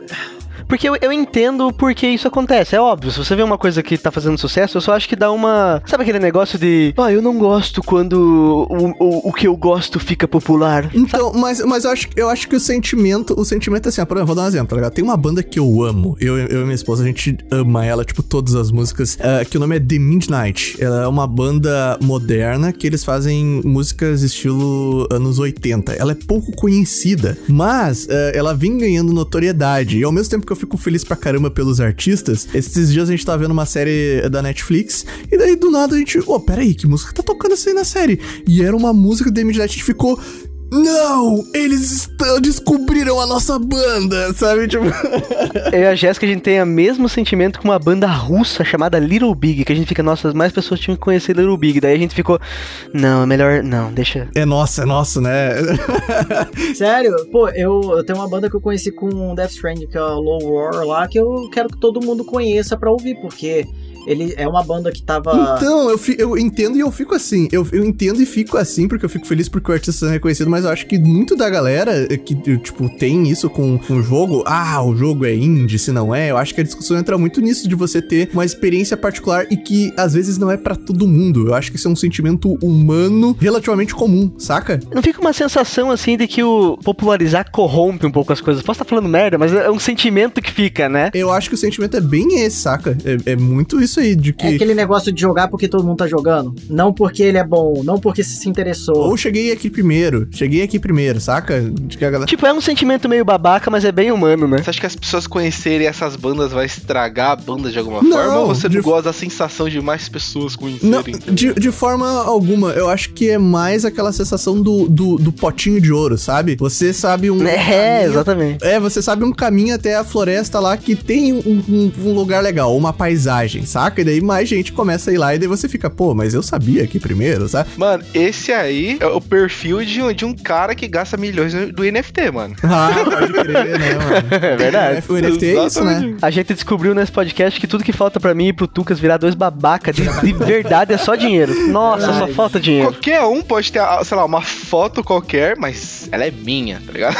Porque eu, eu entendo porque isso acontece, é óbvio. Se você vê uma coisa que tá fazendo sucesso, eu só acho que dá uma. Sabe aquele negócio de. Ah, eu não gosto quando o, o, o que eu gosto fica popular. Então, mas, mas eu, acho, eu acho que o sentimento, o sentimento é assim, ó, por exemplo, vou dar um exemplo, tá ligado? Tem uma banda que eu amo, eu, eu e minha esposa, a gente ama ela, tipo, todas as músicas, eh, que o nome é The Midnight. Ela é uma banda moderna que eles fazem músicas estilo anos 80. Ela é pouco conhecida, mas eh, ela vem ganhando notoriedade. E ao mesmo tempo que eu fico feliz pra caramba pelos artistas, esses dias a gente tá vendo uma série da Netflix, e daí do nada a gente, ô, peraí, que música tá tocando essa aí na série? E era uma música do Midnight, a gente ficou. Não! Eles estão, descobriram a nossa banda, sabe? Tipo. Eu e a Jéssica, a gente tem o mesmo sentimento com uma banda russa chamada Little Big, que a gente fica, nossa, mais pessoas tinham que conhecer Little Big. Daí a gente ficou, não, é melhor, não, deixa. É nosso, é nosso, né? Sério, pô, eu, eu tenho uma banda que eu conheci com Death Stranding, que é a Low Roar lá, que eu quero que todo mundo conheça pra ouvir, porque ele é uma banda que tava... Então, eu, fi- eu entendo e eu fico assim. Eu, eu entendo e fico assim, porque eu fico feliz porque o artista é reconhecido, mas eu acho que muito da galera que, tipo, tem isso com o jogo, ah, o jogo é indie, se não é, eu acho que a discussão entra muito nisso de você ter uma experiência particular e que às vezes não é pra todo mundo. Eu acho que isso é um sentimento humano relativamente comum, saca? Não fica uma sensação assim de que o popularizar corrompe um pouco as coisas. Posso estar falando merda, mas é um sentimento que fica, né? Eu acho que o sentimento é bem esse, saca? É, é muito isso aí, de que. É aquele negócio de jogar porque todo mundo tá jogando. Não porque ele é bom, não porque se se interessou. Ou cheguei aqui primeiro, cheguei aqui primeiro, saca? De que a galera. Tipo, é um sentimento meio babaca, mas é bem humano, né? Você acha que as pessoas conhecerem essas bandas vai estragar a banda de alguma Não, forma? Ou você de- não gosta da sensação de mais pessoas conhecerem? Não, de, de forma alguma, eu acho que é mais aquela sensação do, do, do potinho de ouro, sabe? Você sabe um. É, caminho- exatamente. É, você sabe um caminho até a floresta lá que tem um, um- um lugar legal, uma paisagem, saca? E daí mais gente começa a ir lá e daí você fica, pô, mas eu sabia aqui primeiro, sabe? Mano, esse aí é o perfil de um, de um cara que gasta milhões do NFT, mano. Ah, pode crer, né, mano? É verdade. O NFT é isso, né? A gente descobriu nesse podcast que tudo que falta pra mim e pro Tucas virar dois babaca de, de verdade é só dinheiro. Nossa, só Verdade. falta dinheiro. Qualquer um pode ter, ah, sei lá, uma foto qualquer, mas ela é minha, tá ligado?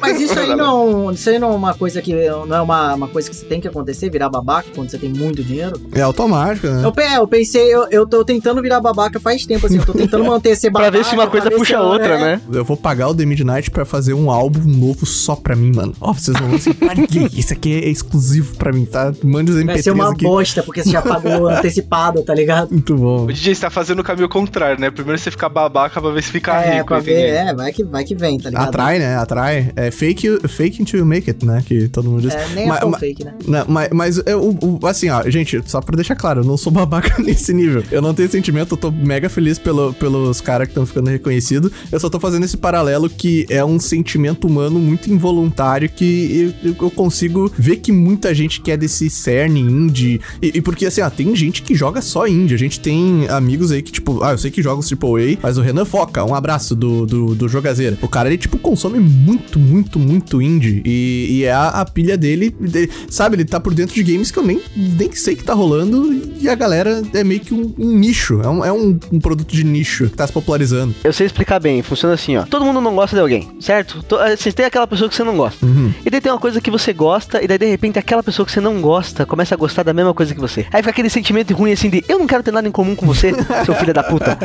Mas isso aí não, isso aí não é uma coisa que não é uma, uma coisa que você tem que acontecer, virar babaca quando você tem muito dinheiro. É automático, né? Eu, pe- eu pensei, eu, eu tô tentando virar babaca faz tempo, assim, eu tô tentando manter ser Pra babaca. ver se uma coisa pra puxa a outra, é. né? Eu vou pagar o The Midnight pra fazer um álbum novo só pra mim, mano. Ó, vocês não vão assim, pra ninguém. Isso aqui é exclusivo pra mim, tá? Mande os MP3 Vai ser uma aqui. bosta, porque você já pagou antecipado, tá ligado? Muito bom. O DJ está fazendo o caminho contrário, né? Primeiro você fica babaca pra ver se fica é, rico. pra ver, é, vai que, vai que vem, tá ligado? Atrai, né? Atrai. É fake, fake until you make it, né? Que todo mundo diz. É, nem Ma- é tão ma- fake, né? Não, mas, mas eu, o- assim, ó, gente, só pra deixar claro, eu não sou babaca nesse nível. Eu não tenho sentimento, eu tô mega feliz pelo, pelos caras que estão ficando reconhecidos. Eu só tô fazendo esse paralelo que é um sentimento humano muito involuntário que eu, eu consigo ver que muita gente quer desse cerne indie. E, e porque, assim, ó, tem gente que joga só indie. A gente tem amigos aí que, tipo, ah, eu sei que joga os AAA, mas o Renan Foca, um abraço do, do, do. O cara, ele, tipo, consome muito, muito, muito indie. E, e é a, a pilha dele, de- sabe? Ele tá por dentro de games que eu nem, nem sei que tá rolando. E a galera é meio que um, um nicho. É, um, é um, um produto de nicho que tá se popularizando. Eu sei explicar bem, funciona assim, ó. Todo mundo não gosta de alguém, certo? To- eh, Você tem aquela pessoa que você não gosta. Uhum. E daí tem uma coisa que você gosta, e daí de repente aquela pessoa que você não gosta começa a gostar da mesma coisa que você. Aí fica aquele sentimento ruim assim de eu não quero ter nada em comum com você, seu filho da puta.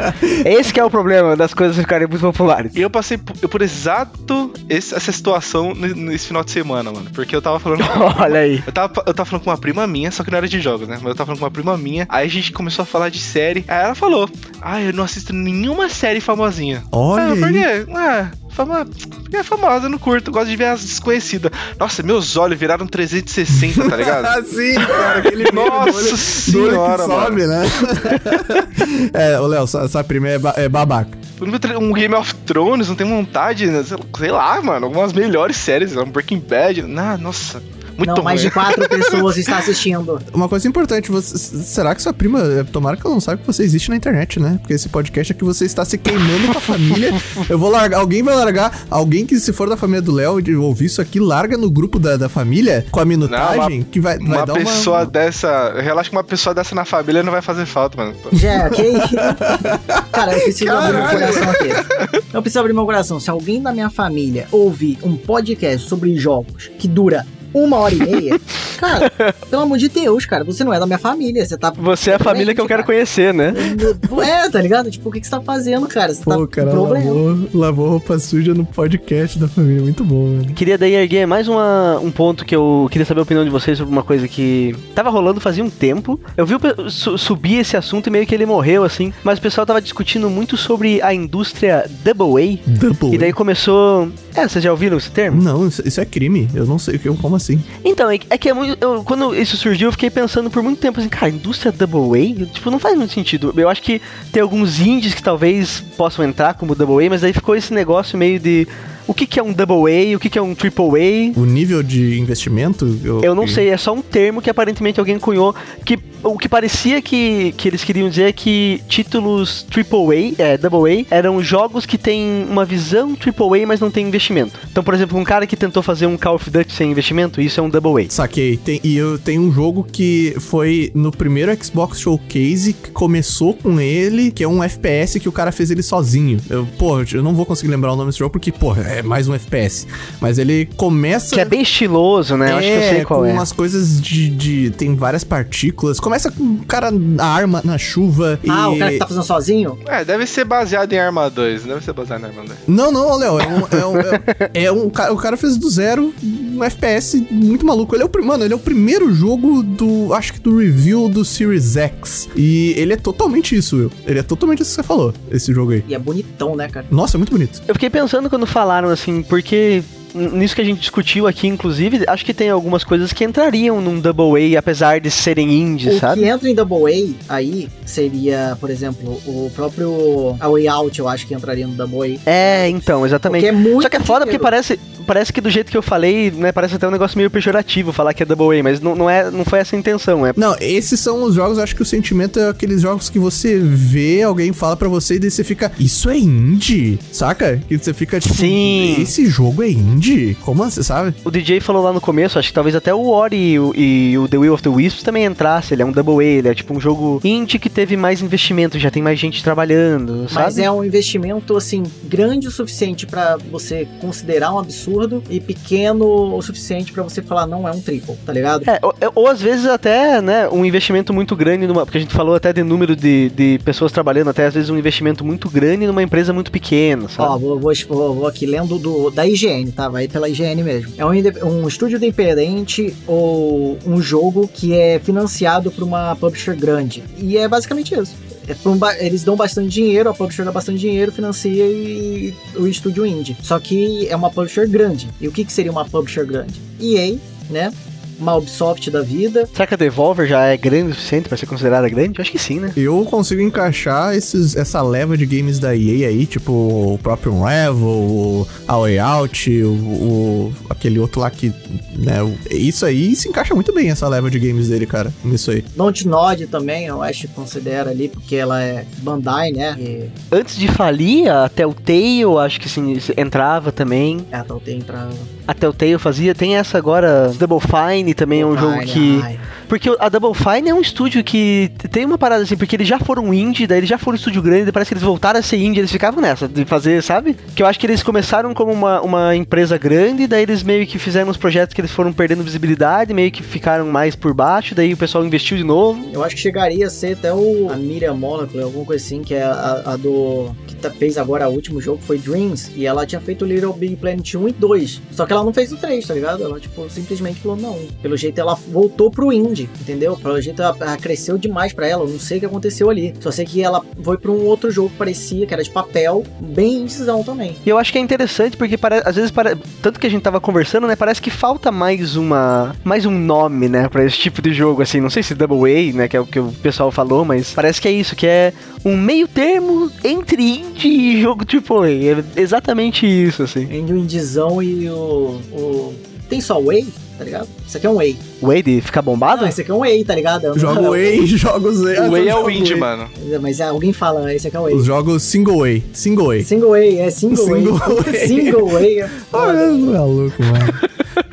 É esse que é o problema das coisas ficarem muito populares. E eu passei por, por exato esse- essa situação ne- nesse final de semana, mano. Porque eu tava falando. Olha aí. Eu tava, eu tava falando com uma prima minha, só que não era de jogos, né? Mas eu tava falando com uma prima minha. Aí a gente começou a falar de série. Aí ela falou: Ah, eu não assisto nenhuma série famosinha. Olha ah, por quê? Ah, fama é famosa, eu não curto, eu gosto de ver as desconhecidas. Nossa, meus olhos viraram 360, tá ligado? Ah, sim, cara, aquele meme do olho- Nossa do olho senhora, sobe, né? é, ô Léo, sua prima é, ba- é babaca. Um Game of Thrones, não tem vontade, né? sei- lá, mano, algumas melhores séries, um Breaking Bad. Ah, nossa, muito não, mais ruim. de quatro pessoas estão assistindo. Uma coisa importante, você- será que sua prima, é, tomara que ela não saiba que você existe na internet, né? Porque esse podcast é que você está se queimando com a família. Eu vou largar, alguém vai largar, alguém que se for da família do Léo e ouvir isso aqui, larga no grupo da, da família com a minutagem que vai, vai Uma dar pessoa uma... dessa. Relaxa que uma pessoa dessa na família não vai fazer falta, mano. Já, ok? Cara, eu preciso abrir meu Caralho. coração aqui. Eu preciso abrir meu coração. Se alguém da minha família ouvir um podcast sobre jogos que dura uma hora e meia, cara, pelo amor de Deus, cara, você não é da minha família. Você tá. Você é a família que eu quero conhecer, né? É, tá ligado? Tipo, o que, que você tá fazendo, cara? Você tá Pô, com cara, problema. lavou, lavou roupa suja no podcast da família. Muito bom, mano. Queria daí erguer mais uma, um ponto que eu queria saber a opinião de vocês sobre uma coisa que tava rolando fazia um tempo. Eu vi o su- subir esse assunto e meio que ele morreu, assim. Mas o pessoal tava discutindo muito sobre a indústria Double A. Double. E daí começou. É, vocês já ouviram esse termo? Não, isso, é crime. Eu não sei eu- como assim. Então, é, é que é muito. Eu- quando isso surgiu, eu fiquei pensando por muito tempo assim, cara, indústria Double A? Tipo, não faz muito sentido. Eu acho que tem alguns indies que talvez possam entrar como Double A, mas aí ficou esse negócio meio de. O que, que é um Double A? O que, que é um Triple A? O nível de investimento. Eu não sei, é só um termo que aparentemente alguém cunhou. Que, o que parecia que, que eles queriam dizer é que títulos AAA, é, Double A, eram jogos que têm uma visão AAA, mas não tem investimento. Então, por exemplo, um cara que tentou fazer um Call of Duty sem investimento, isso é um Double A. Saquei. Tem, e eu tenho um jogo que foi no primeiro Xbox Showcase, que começou com ele, que é um FPS que o cara fez ele sozinho. Eu, pô, eu não vou conseguir lembrar o nome desse jogo porque, pô, é mais um FPS. Mas ele começa. Que é bem estiloso, né? Eu acho que eu sei qual com é. umas coisas de, de. Tem várias partículas. Começa com o cara na arma na chuva. Ah, e... o cara que tá fazendo sozinho? É, deve ser baseado em Arma 2. Deve ser baseado em Arma 2. Não, não, Léo, é um. É um, é, é um o cara fez do zero um FPS muito maluco. Ele é o, mano, ele é o primeiro jogo do. Acho que do review do Series X. E ele é totalmente isso, Will. Ele é totalmente isso que você falou, esse jogo aí. E é bonitão, né, cara? Nossa, é muito bonito. Eu fiquei pensando quando falaram assim, porque nisso que a gente discutiu aqui, inclusive, acho que tem algumas coisas que entrariam num Double A, apesar de serem indie, O sabe? que entra em Double A aí seria, por exemplo, o próprio A Way Out, eu acho que entraria no Double A. É, então, exatamente. Porque é muito Só que é foda porque dinheiro. parece, parece que do jeito que eu falei, né, parece até um negócio meio pejorativo falar que é Double A, mas não, não, é, não foi essa a intenção, é. Não, esses são os jogos, acho que o sentimento é aqueles jogos que você vê, alguém fala pra você e daí você fica, isso é indie? Saca? Que você fica tipo, Sim. esse jogo é indie? Como assim, sabe? O DJ falou lá no começo, acho que talvez até o Ori e o, e o The Will of the Wisps também entrasse, ele é um Double A, ele é tipo um jogo indie que teve mais investimento, já tem mais gente trabalhando, sabe? Mas é um investimento, assim, grande o suficiente pra você considerar um absurdo e pequeno o suficiente pra você falar não é um triple, tá ligado? É, ou, ou às vezes até, né, um investimento muito grande numa. Porque a gente falou até de número de, de pessoas trabalhando, até às vezes um investimento muito grande numa empresa muito pequena, sabe? Ó, vou, vou, vou- aqui lendo do, da IGN, tá? Vai pela IGN mesmo. É um, um estúdio independente ou um jogo que é financiado por uma publisher grande. E é basicamente isso. É eles dão bastante dinheiro, a publisher dá bastante dinheiro, financia e o estúdio indie. Só que é uma publisher grande. E o que, que seria uma publisher grande? EA, né? Uma Ubisoft da vida. Será que a Devolver já é grande o suficiente pra ser considerada grande? Eu acho que sim, né? Eu consigo encaixar esses, essa leva de games da EA aí, tipo o próprio Unravel, o A Way Out, o, o- aquele outro lá que, né, o- isso aí se encaixa muito bem essa leva de games dele, cara, nisso aí. Don't Nod também, eu acho que considera ali, porque ela é Bandai, né? E Antes de falir, a Telltale, acho que sim, entrava também. é, então tem pra. A Telltale fazia. Tem essa agora, Double Fine também é um jogo que. Ai, Porque a Double Fine é um estúdio que tem uma parada assim, porque eles já foram indie, daí eles já foram um estúdio grande, parece que eles voltaram a ser indie, eles ficavam nessa, de fazer, sabe? Que eu acho que eles começaram como uma, uma empresa grande, daí eles meio que fizeram uns projetos que eles foram perdendo visibilidade, meio que ficaram mais por baixo, daí o pessoal investiu de novo. Eu acho que chegaria a ser até o a Miriam Molecule, alguma coisa assim, que é a, a do. que tá, fez agora o último jogo, foi Dreams, e ela tinha feito Little Big Planet 1 e 2. Só que ela não fez o 3, tá ligado? Ela, tipo, simplesmente falou, não. Pelo jeito ela voltou pro indie, entendeu? Pelo jeito ela, ela cresceu demais pra ela. Eu não sei o que aconteceu ali. Só sei que ela foi pra um outro jogo que parecia, que era de papel, bem indecisão também. E eu acho que é interessante porque pare- às vezes, pare- tanto que a gente tava conversando, né? Parece que falta mais uma. mais um nome, né? Pra esse tipo de jogo, assim. Não sei se Double A, né? Que é o que o pessoal falou, mas parece que é isso, que é um meio termo entre indie e jogo AAA. É exatamente isso, assim. Entre o indizão e o, o. Tem só Whey, tá ligado? Isso aqui é um Whey. O Wade fica bombado? Não, esse aqui é um Whey, tá ligado? Eu não- Jogo Way, jogos Way. O Way é o indie, Way. mano. Mas é, alguém fala, esse aqui é o Whey. Os jogos single way. Single way. Single Way, é single, Single Way. Way. single Way. é Ah, foda. é maluco, mano.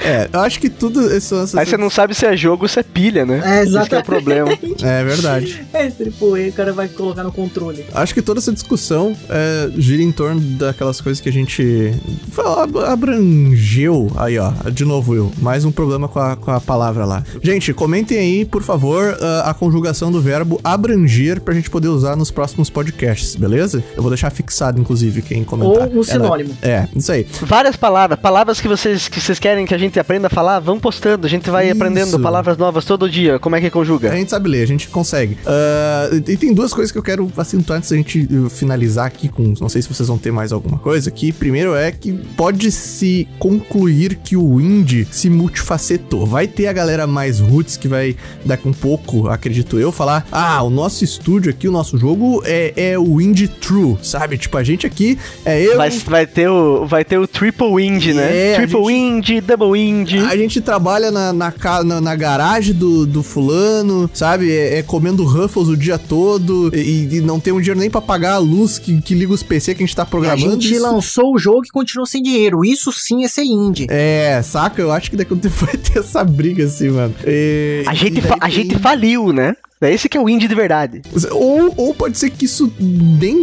é, eu acho que tudo isso essas- Aí você não sabe se é jogo ou se é pilha, né? É, Isso que é o problema. É verdade. É, Triple A, o cara vai colocar no controle. Acho que toda essa discussão é, gira em torno daquelas coisas que a gente fala- abrangeu. Aí, ó, de novo, Will. Mais um problema com a, com a palavra lá. Gente, comentem aí, por favor, a, a conjugação do verbo abranger pra gente poder usar nos próximos podcasts, beleza? Eu vou deixar fixado, inclusive, quem comentar. Ou um Ela- sinônimo. É, isso aí. Várias palavras, palavras que vocês, que vocês querem que a gente aprenda a falar, vão postando. A gente vai Isso. aprendendo palavras novas todo dia. Como é que conjuga? A gente sabe ler, a gente consegue. Ah, e tem duas coisas que eu quero acentuar antes da gente uh, finalizar aqui com. Não sei se vocês vão ter mais alguma coisa aqui. Primeiro é que pode-se concluir que o indie se multifacetou. Vai ter a galera mais roots que vai, daqui um pouco, acredito eu, falar: ah, o nosso estúdio aqui, o nosso jogo é, é o indie true, sabe? Tipo, a gente aqui é eu. Vai, vai, ter o, vai ter o triple indie, né? É, a triple gente- indie, double indie. A gente trabalha na, na, na, na garagem do, do fulano, sabe? É, é comendo Ruffles o dia todo e, e não tem um dinheiro nem pra pagar a luz que, que liga os PC que a gente tá A programando. gente Isso- lançou o jogo e continuou sem dinheiro. Isso sim é ser indie. É, saca? Eu acho que daqui a um tempo vai ter essa briga assim, mano. E- A gente, a gente faliu, né? É esse que é o indie de verdade. Ou, ou pode ser que isso nem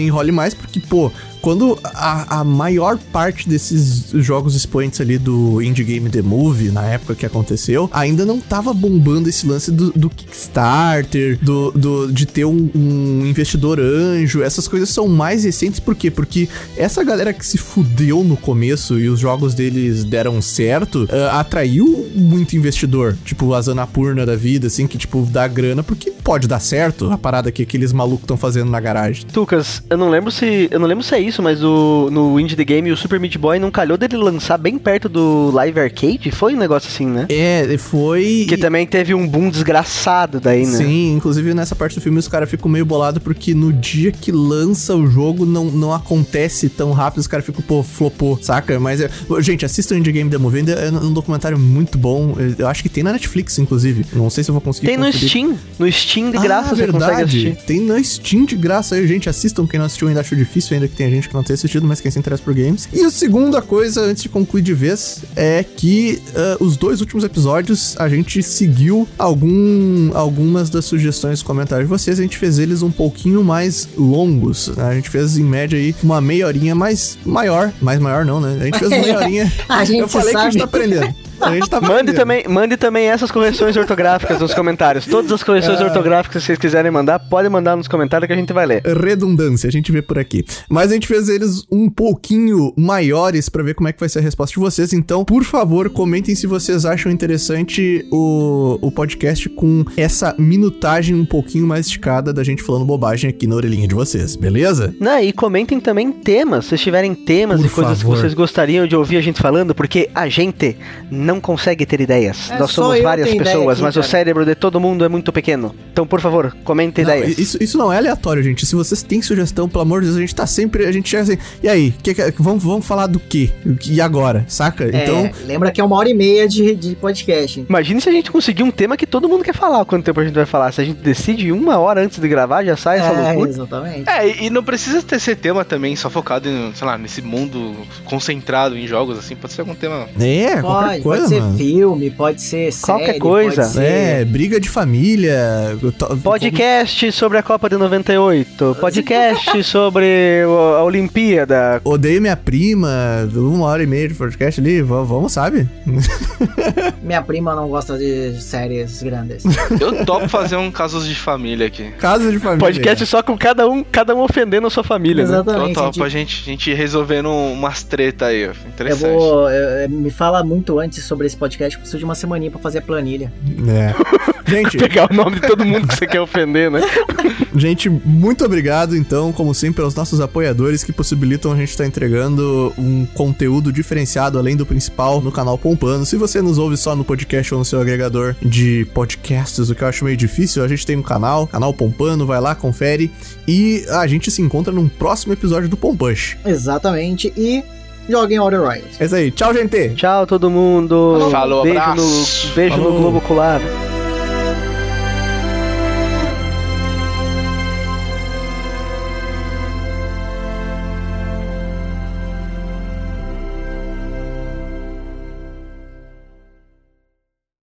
enrole mais, porque, pô, quando a, a maior parte desses jogos expoentes ali do Indie Game The Movie, na época que aconteceu, ainda não tava bombando esse lance do, do Kickstarter, do, do- de ter um, um investidor anjo, essas coisas são mais recentes, por quê? Porque essa galera que se fudeu no começo e os jogos deles deram certo, ah, atraiu muito investidor, tipo a Zanapurna da vida, assim, que, tipo, dá grana, porque pode dar certo a parada que aqueles malucos estão fazendo na garagem. Tucas, eu não lembro se. Eu não lembro se é isso, mas o, no Indie The Game o Super Meat Boy não calhou dele lançar bem perto do Live Arcade? Foi um negócio assim, né? É, foi. Que também teve um boom desgraçado daí, né? Sim, inclusive nessa parte do filme os caras ficam meio bolados porque no dia que lança o jogo não, não acontece tão rápido, os caras ficam, pô, flopou, saca? Mas, é... gente, assistam o Indie Game da Movie, é um documentário muito bom. Eu acho que tem na Netflix, inclusive. Não sei se eu vou conseguir Tem no conferir. Steam. No Steam de graça ah, verdade. Tem no Steam de graça aí, gente. Assistam. Quem não assistiu ainda achou difícil, ainda que tem gente que não tenha assistido, mas quem se interessa por games. E a segunda coisa, antes de concluir de vez, é que ah, os dois últimos episódios a gente seguiu algum, algumas das sugestões e comentários de vocês. A gente fez eles um pouquinho mais longos. né? A gente fez em média aí uma meia horinha mais maior. Mais maior não, né? A gente fez uma meia horinha. A gente Eu falei que a gente sabe. tá aprendendo. Tá Mande também, mande também essas correções ortográficas nos comentários. Todas as correções É. ortográficas que vocês quiserem mandar, podem mandar nos comentários que a gente vai ler. redundância, a gente vê por aqui. Mas a gente fez eles um pouquinho maiores pra ver como é que vai ser a resposta de vocês. Então, por favor, comentem se vocês acham interessante o, o podcast com essa minutagem um pouquinho mais esticada da gente falando bobagem aqui na orelhinha de vocês, beleza? Não, e comentem também temas, se vocês tiverem temas Por e coisas favor. que vocês gostariam de ouvir a gente falando, porque a gente não consegue ter ideias. É Nós somos várias pessoas, aqui, mas o cara. cérebro de todo mundo é muito pequeno. Então, por favor, comentem Não, ideias. isso, isso não é aleatório, gente. Se vocês têm sugestão, pelo amor de Deus, a gente tá sempre. A gente chega assim. E aí, que que- vamos, vamos falar do quê? E agora? Saca? É, Então. lembra que é uma hora e meia de, de podcast. Imagine se a gente conseguir um tema que todo mundo quer falar. Quanto tempo a gente vai falar? Se a gente decide uma hora antes de gravar, já sai essa É, loucura. exatamente. É, e- e não precisa ter esse tema também só focado em, sei lá, nesse mundo concentrado em jogos, assim. Pode ser algum tema. É, qualquer Pode, coisa. Pode coisa, ser mano. filme, pode ser Qualquer série, coisa. pode ser... É, briga de família. to- Podcast sobre a Copa de 98. Podcast sobre a Olimpíada. Odeio minha prima, uma hora e meia de podcast ali, v- vamos, sabe? Minha prima não gosta de séries grandes. Eu topo fazer um casos de família aqui. Casa de família. Podcast só com cada um, cada um ofendendo a sua família, né? Exatamente. topo gente. pra gente, gente resolvendo umas treta aí, ó. Eu Interessante. vou. eu- eu- me fala muito antes sobre esse podcast, preciso de uma semaninha pra fazer a planilha. É. Gente, Pegar o nome de todo mundo que você quer ofender, né? gente, muito obrigado, então, como sempre, aos nossos apoiadores que possibilitam a gente estar entregando um conteúdo diferenciado, além do principal, no canal Pompano. Se você nos ouve só no podcast ou no seu agregador de podcasts, o que eu acho meio difícil, a gente tem um canal, canal Pompano, vai lá, confere. E a gente se encontra num próximo episódio do Pompush. Exatamente. E joguem Outer Wilds. É isso aí, tchau, gente! Tchau, todo mundo. Falou, beijo abraço. no, beijo Falou. no Globo Ocular.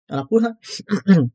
Ela porra.